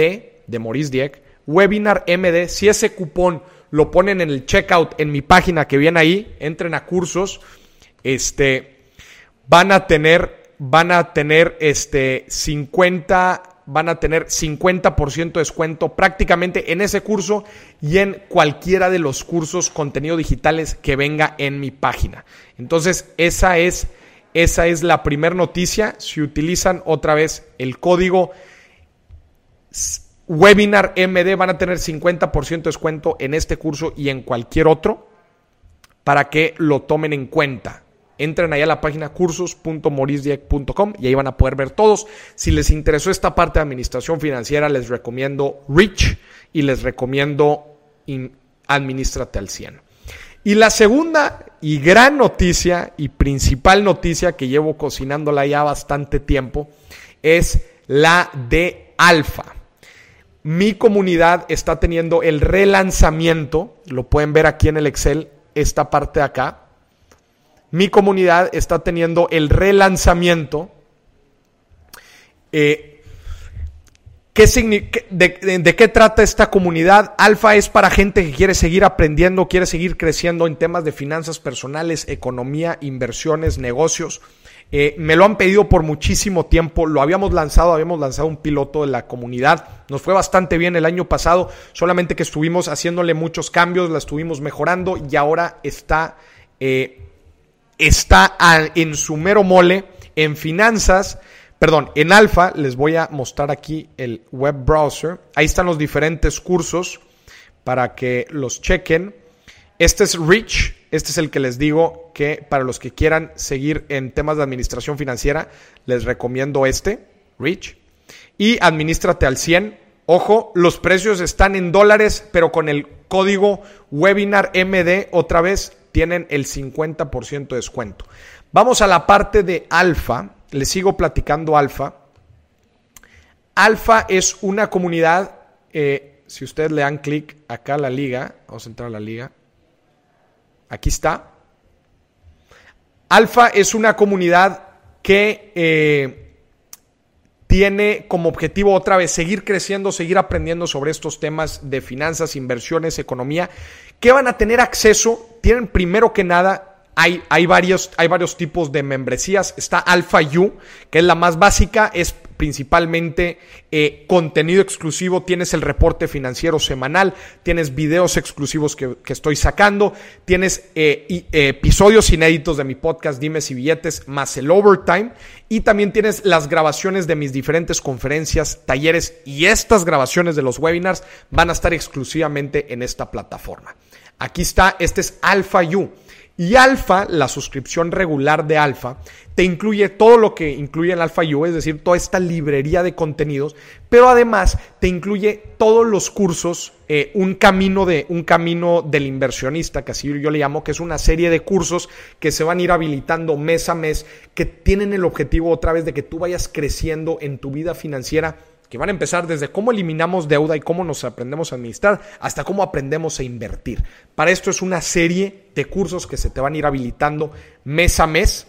de Maurice Dieck, Webinar MD. Si ese cupón lo ponen en el checkout en mi página que viene ahí, entren a cursos, este, van a tener, van a tener este 50 van a tener 50% de descuento prácticamente en ese curso y en cualquiera de los cursos contenido digitales que venga en mi página. Entonces, esa es, esa es la primera noticia. Si utilizan otra vez el código Webinar MD, van a tener 50% de descuento en este curso y en cualquier otro para que lo tomen en cuenta entren ahí a la página cursos.morisdieck.com y ahí van a poder ver todos. Si les interesó esta parte de administración financiera, les recomiendo Rich y les recomiendo Administrate al 100. Y la segunda y gran noticia y principal noticia que llevo cocinándola ya bastante tiempo es la de Alfa. Mi comunidad está teniendo el relanzamiento, lo pueden ver aquí en el Excel, esta parte de acá, mi comunidad está teniendo el relanzamiento. Eh, de, qué trata esta comunidad? Alfa es para gente que quiere seguir aprendiendo, quiere seguir creciendo en temas de finanzas personales, economía, inversiones, negocios. Eh, me lo han pedido por muchísimo tiempo, lo habíamos lanzado, habíamos lanzado un piloto de la comunidad, nos fue bastante bien el año pasado, solamente que estuvimos haciéndole muchos cambios, la estuvimos mejorando y ahora está eh, está en su mero mole en finanzas, perdón, en alfa, les voy a mostrar aquí el web browser. Ahí están los diferentes cursos para que los chequen. Este es Rich, este es el que les digo que para los que quieran seguir en temas de administración financiera, les recomiendo este, Rich. Y administrate al 100. Ojo, los precios están en dólares, pero con el código webinar MD otra vez tienen el 50% de descuento. Vamos a la parte de alfa. Les sigo platicando alfa. Alfa es una comunidad, eh, si ustedes le dan clic acá a la liga, vamos a entrar a la liga, aquí está. Alfa es una comunidad que eh, tiene como objetivo otra vez seguir creciendo, seguir aprendiendo sobre estos temas de finanzas, inversiones, economía ¿Qué van a tener acceso? Tienen primero que nada hay, varios, hay, varios, tipos de membresías. Está Alpha U, que es la más básica, es principalmente eh, contenido exclusivo. Tienes el reporte financiero semanal, tienes videos exclusivos que, estoy sacando, tienes eh, episodios inéditos de mi podcast Dime si billetes, más el overtime. Y también tienes las grabaciones de mis diferentes conferencias, talleres y estas grabaciones de los webinars van a estar exclusivamente en esta plataforma. Aquí está, este es Alpha U. Y Alpha, la suscripción regular de Alpha, te incluye todo lo que incluye el Alpha U, es decir, toda esta librería de contenidos, pero además te incluye todos los cursos, eh, un camino de un camino del inversionista, que así yo le llamo, que es una serie de cursos que se van a ir habilitando mes a mes, que tienen el objetivo otra vez de que tú vayas creciendo en tu vida financiera que van a empezar desde cómo eliminamos deuda y cómo nos aprendemos a administrar hasta cómo aprendemos a invertir. Para esto es una serie de cursos que se te van a ir habilitando mes a mes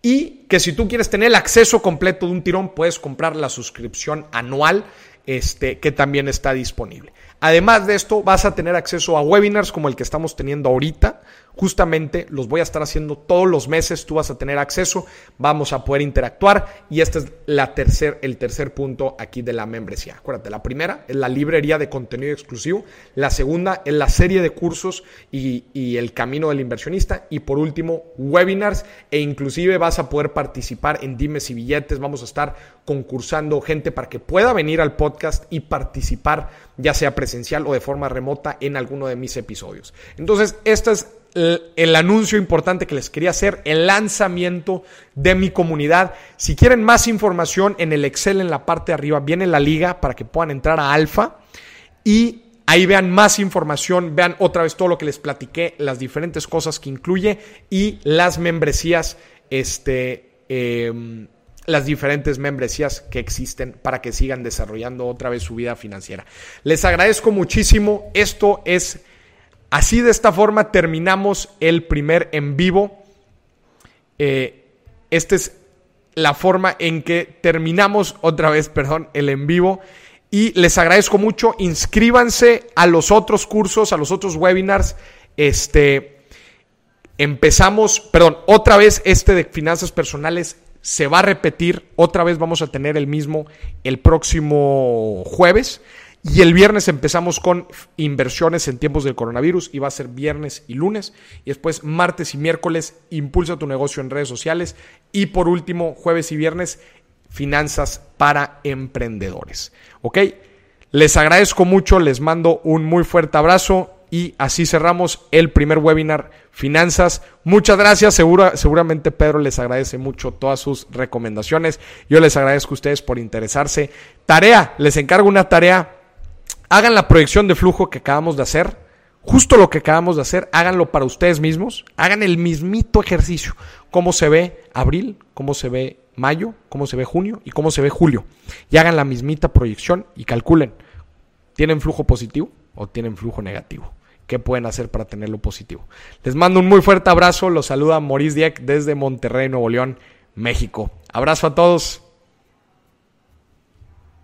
y que si tú quieres tener el acceso completo de un tirón puedes comprar la suscripción anual este, que también está disponible. Además de esto, vas a tener acceso a webinars como el que estamos teniendo ahorita. Justamente los voy a estar haciendo todos los meses, tú vas a tener acceso, vamos a poder interactuar y este es la el tercer punto aquí de la membresía. Acuérdate, la primera es la librería de contenido exclusivo, la segunda es la serie de cursos y, y el camino del inversionista y por último webinars e inclusive vas a poder participar en dimes y billetes, vamos a estar concursando gente para que pueda venir al podcast y participar ya sea presencial o de forma remota en alguno de mis episodios. Entonces, esta es el, anuncio importante que les quería hacer, el lanzamiento de mi comunidad. Si quieren más información en el Excel en la parte de arriba viene la liga para que puedan entrar a Alfa y ahí vean más información, vean otra vez todo lo que les platiqué, las diferentes cosas que incluye y las membresías, este, em, las diferentes membresías que existen para que sigan desarrollando otra vez su vida financiera. Les agradezco muchísimo. Esto es Así de esta forma terminamos el primer en vivo. Eh, esta es la forma en que terminamos otra vez, perdón, el en vivo. Y les agradezco mucho. Inscríbanse a los otros cursos, a los otros webinars. Este, empezamos, perdón, otra vez este de finanzas personales se va a repetir. Otra vez vamos a tener el mismo el próximo jueves. Y el viernes empezamos con inversiones en tiempos del coronavirus y va a ser viernes y lunes. Y después martes y miércoles impulsa tu negocio en redes sociales. Y por último, jueves y viernes, finanzas para emprendedores. ¿Ok? Les agradezco mucho, les mando un muy fuerte abrazo y así cerramos el primer webinar Finanzas. Muchas gracias, Segura, seguramente Pedro les agradece mucho todas sus recomendaciones. Yo les agradezco a ustedes por interesarse. Tarea, les encargo una tarea hagan la proyección de flujo que acabamos de hacer, justo lo que acabamos de hacer, háganlo para ustedes mismos, hagan el mismito ejercicio, cómo se ve abril, cómo se ve mayo, cómo se ve junio y cómo se ve julio. Y hagan la mismita proyección y calculen, ¿tienen flujo positivo o tienen flujo negativo? ¿Qué pueden hacer para tenerlo positivo? Les mando un muy fuerte abrazo, los saluda Maurice Dieck desde Monterrey, Nuevo León, México. Abrazo a todos.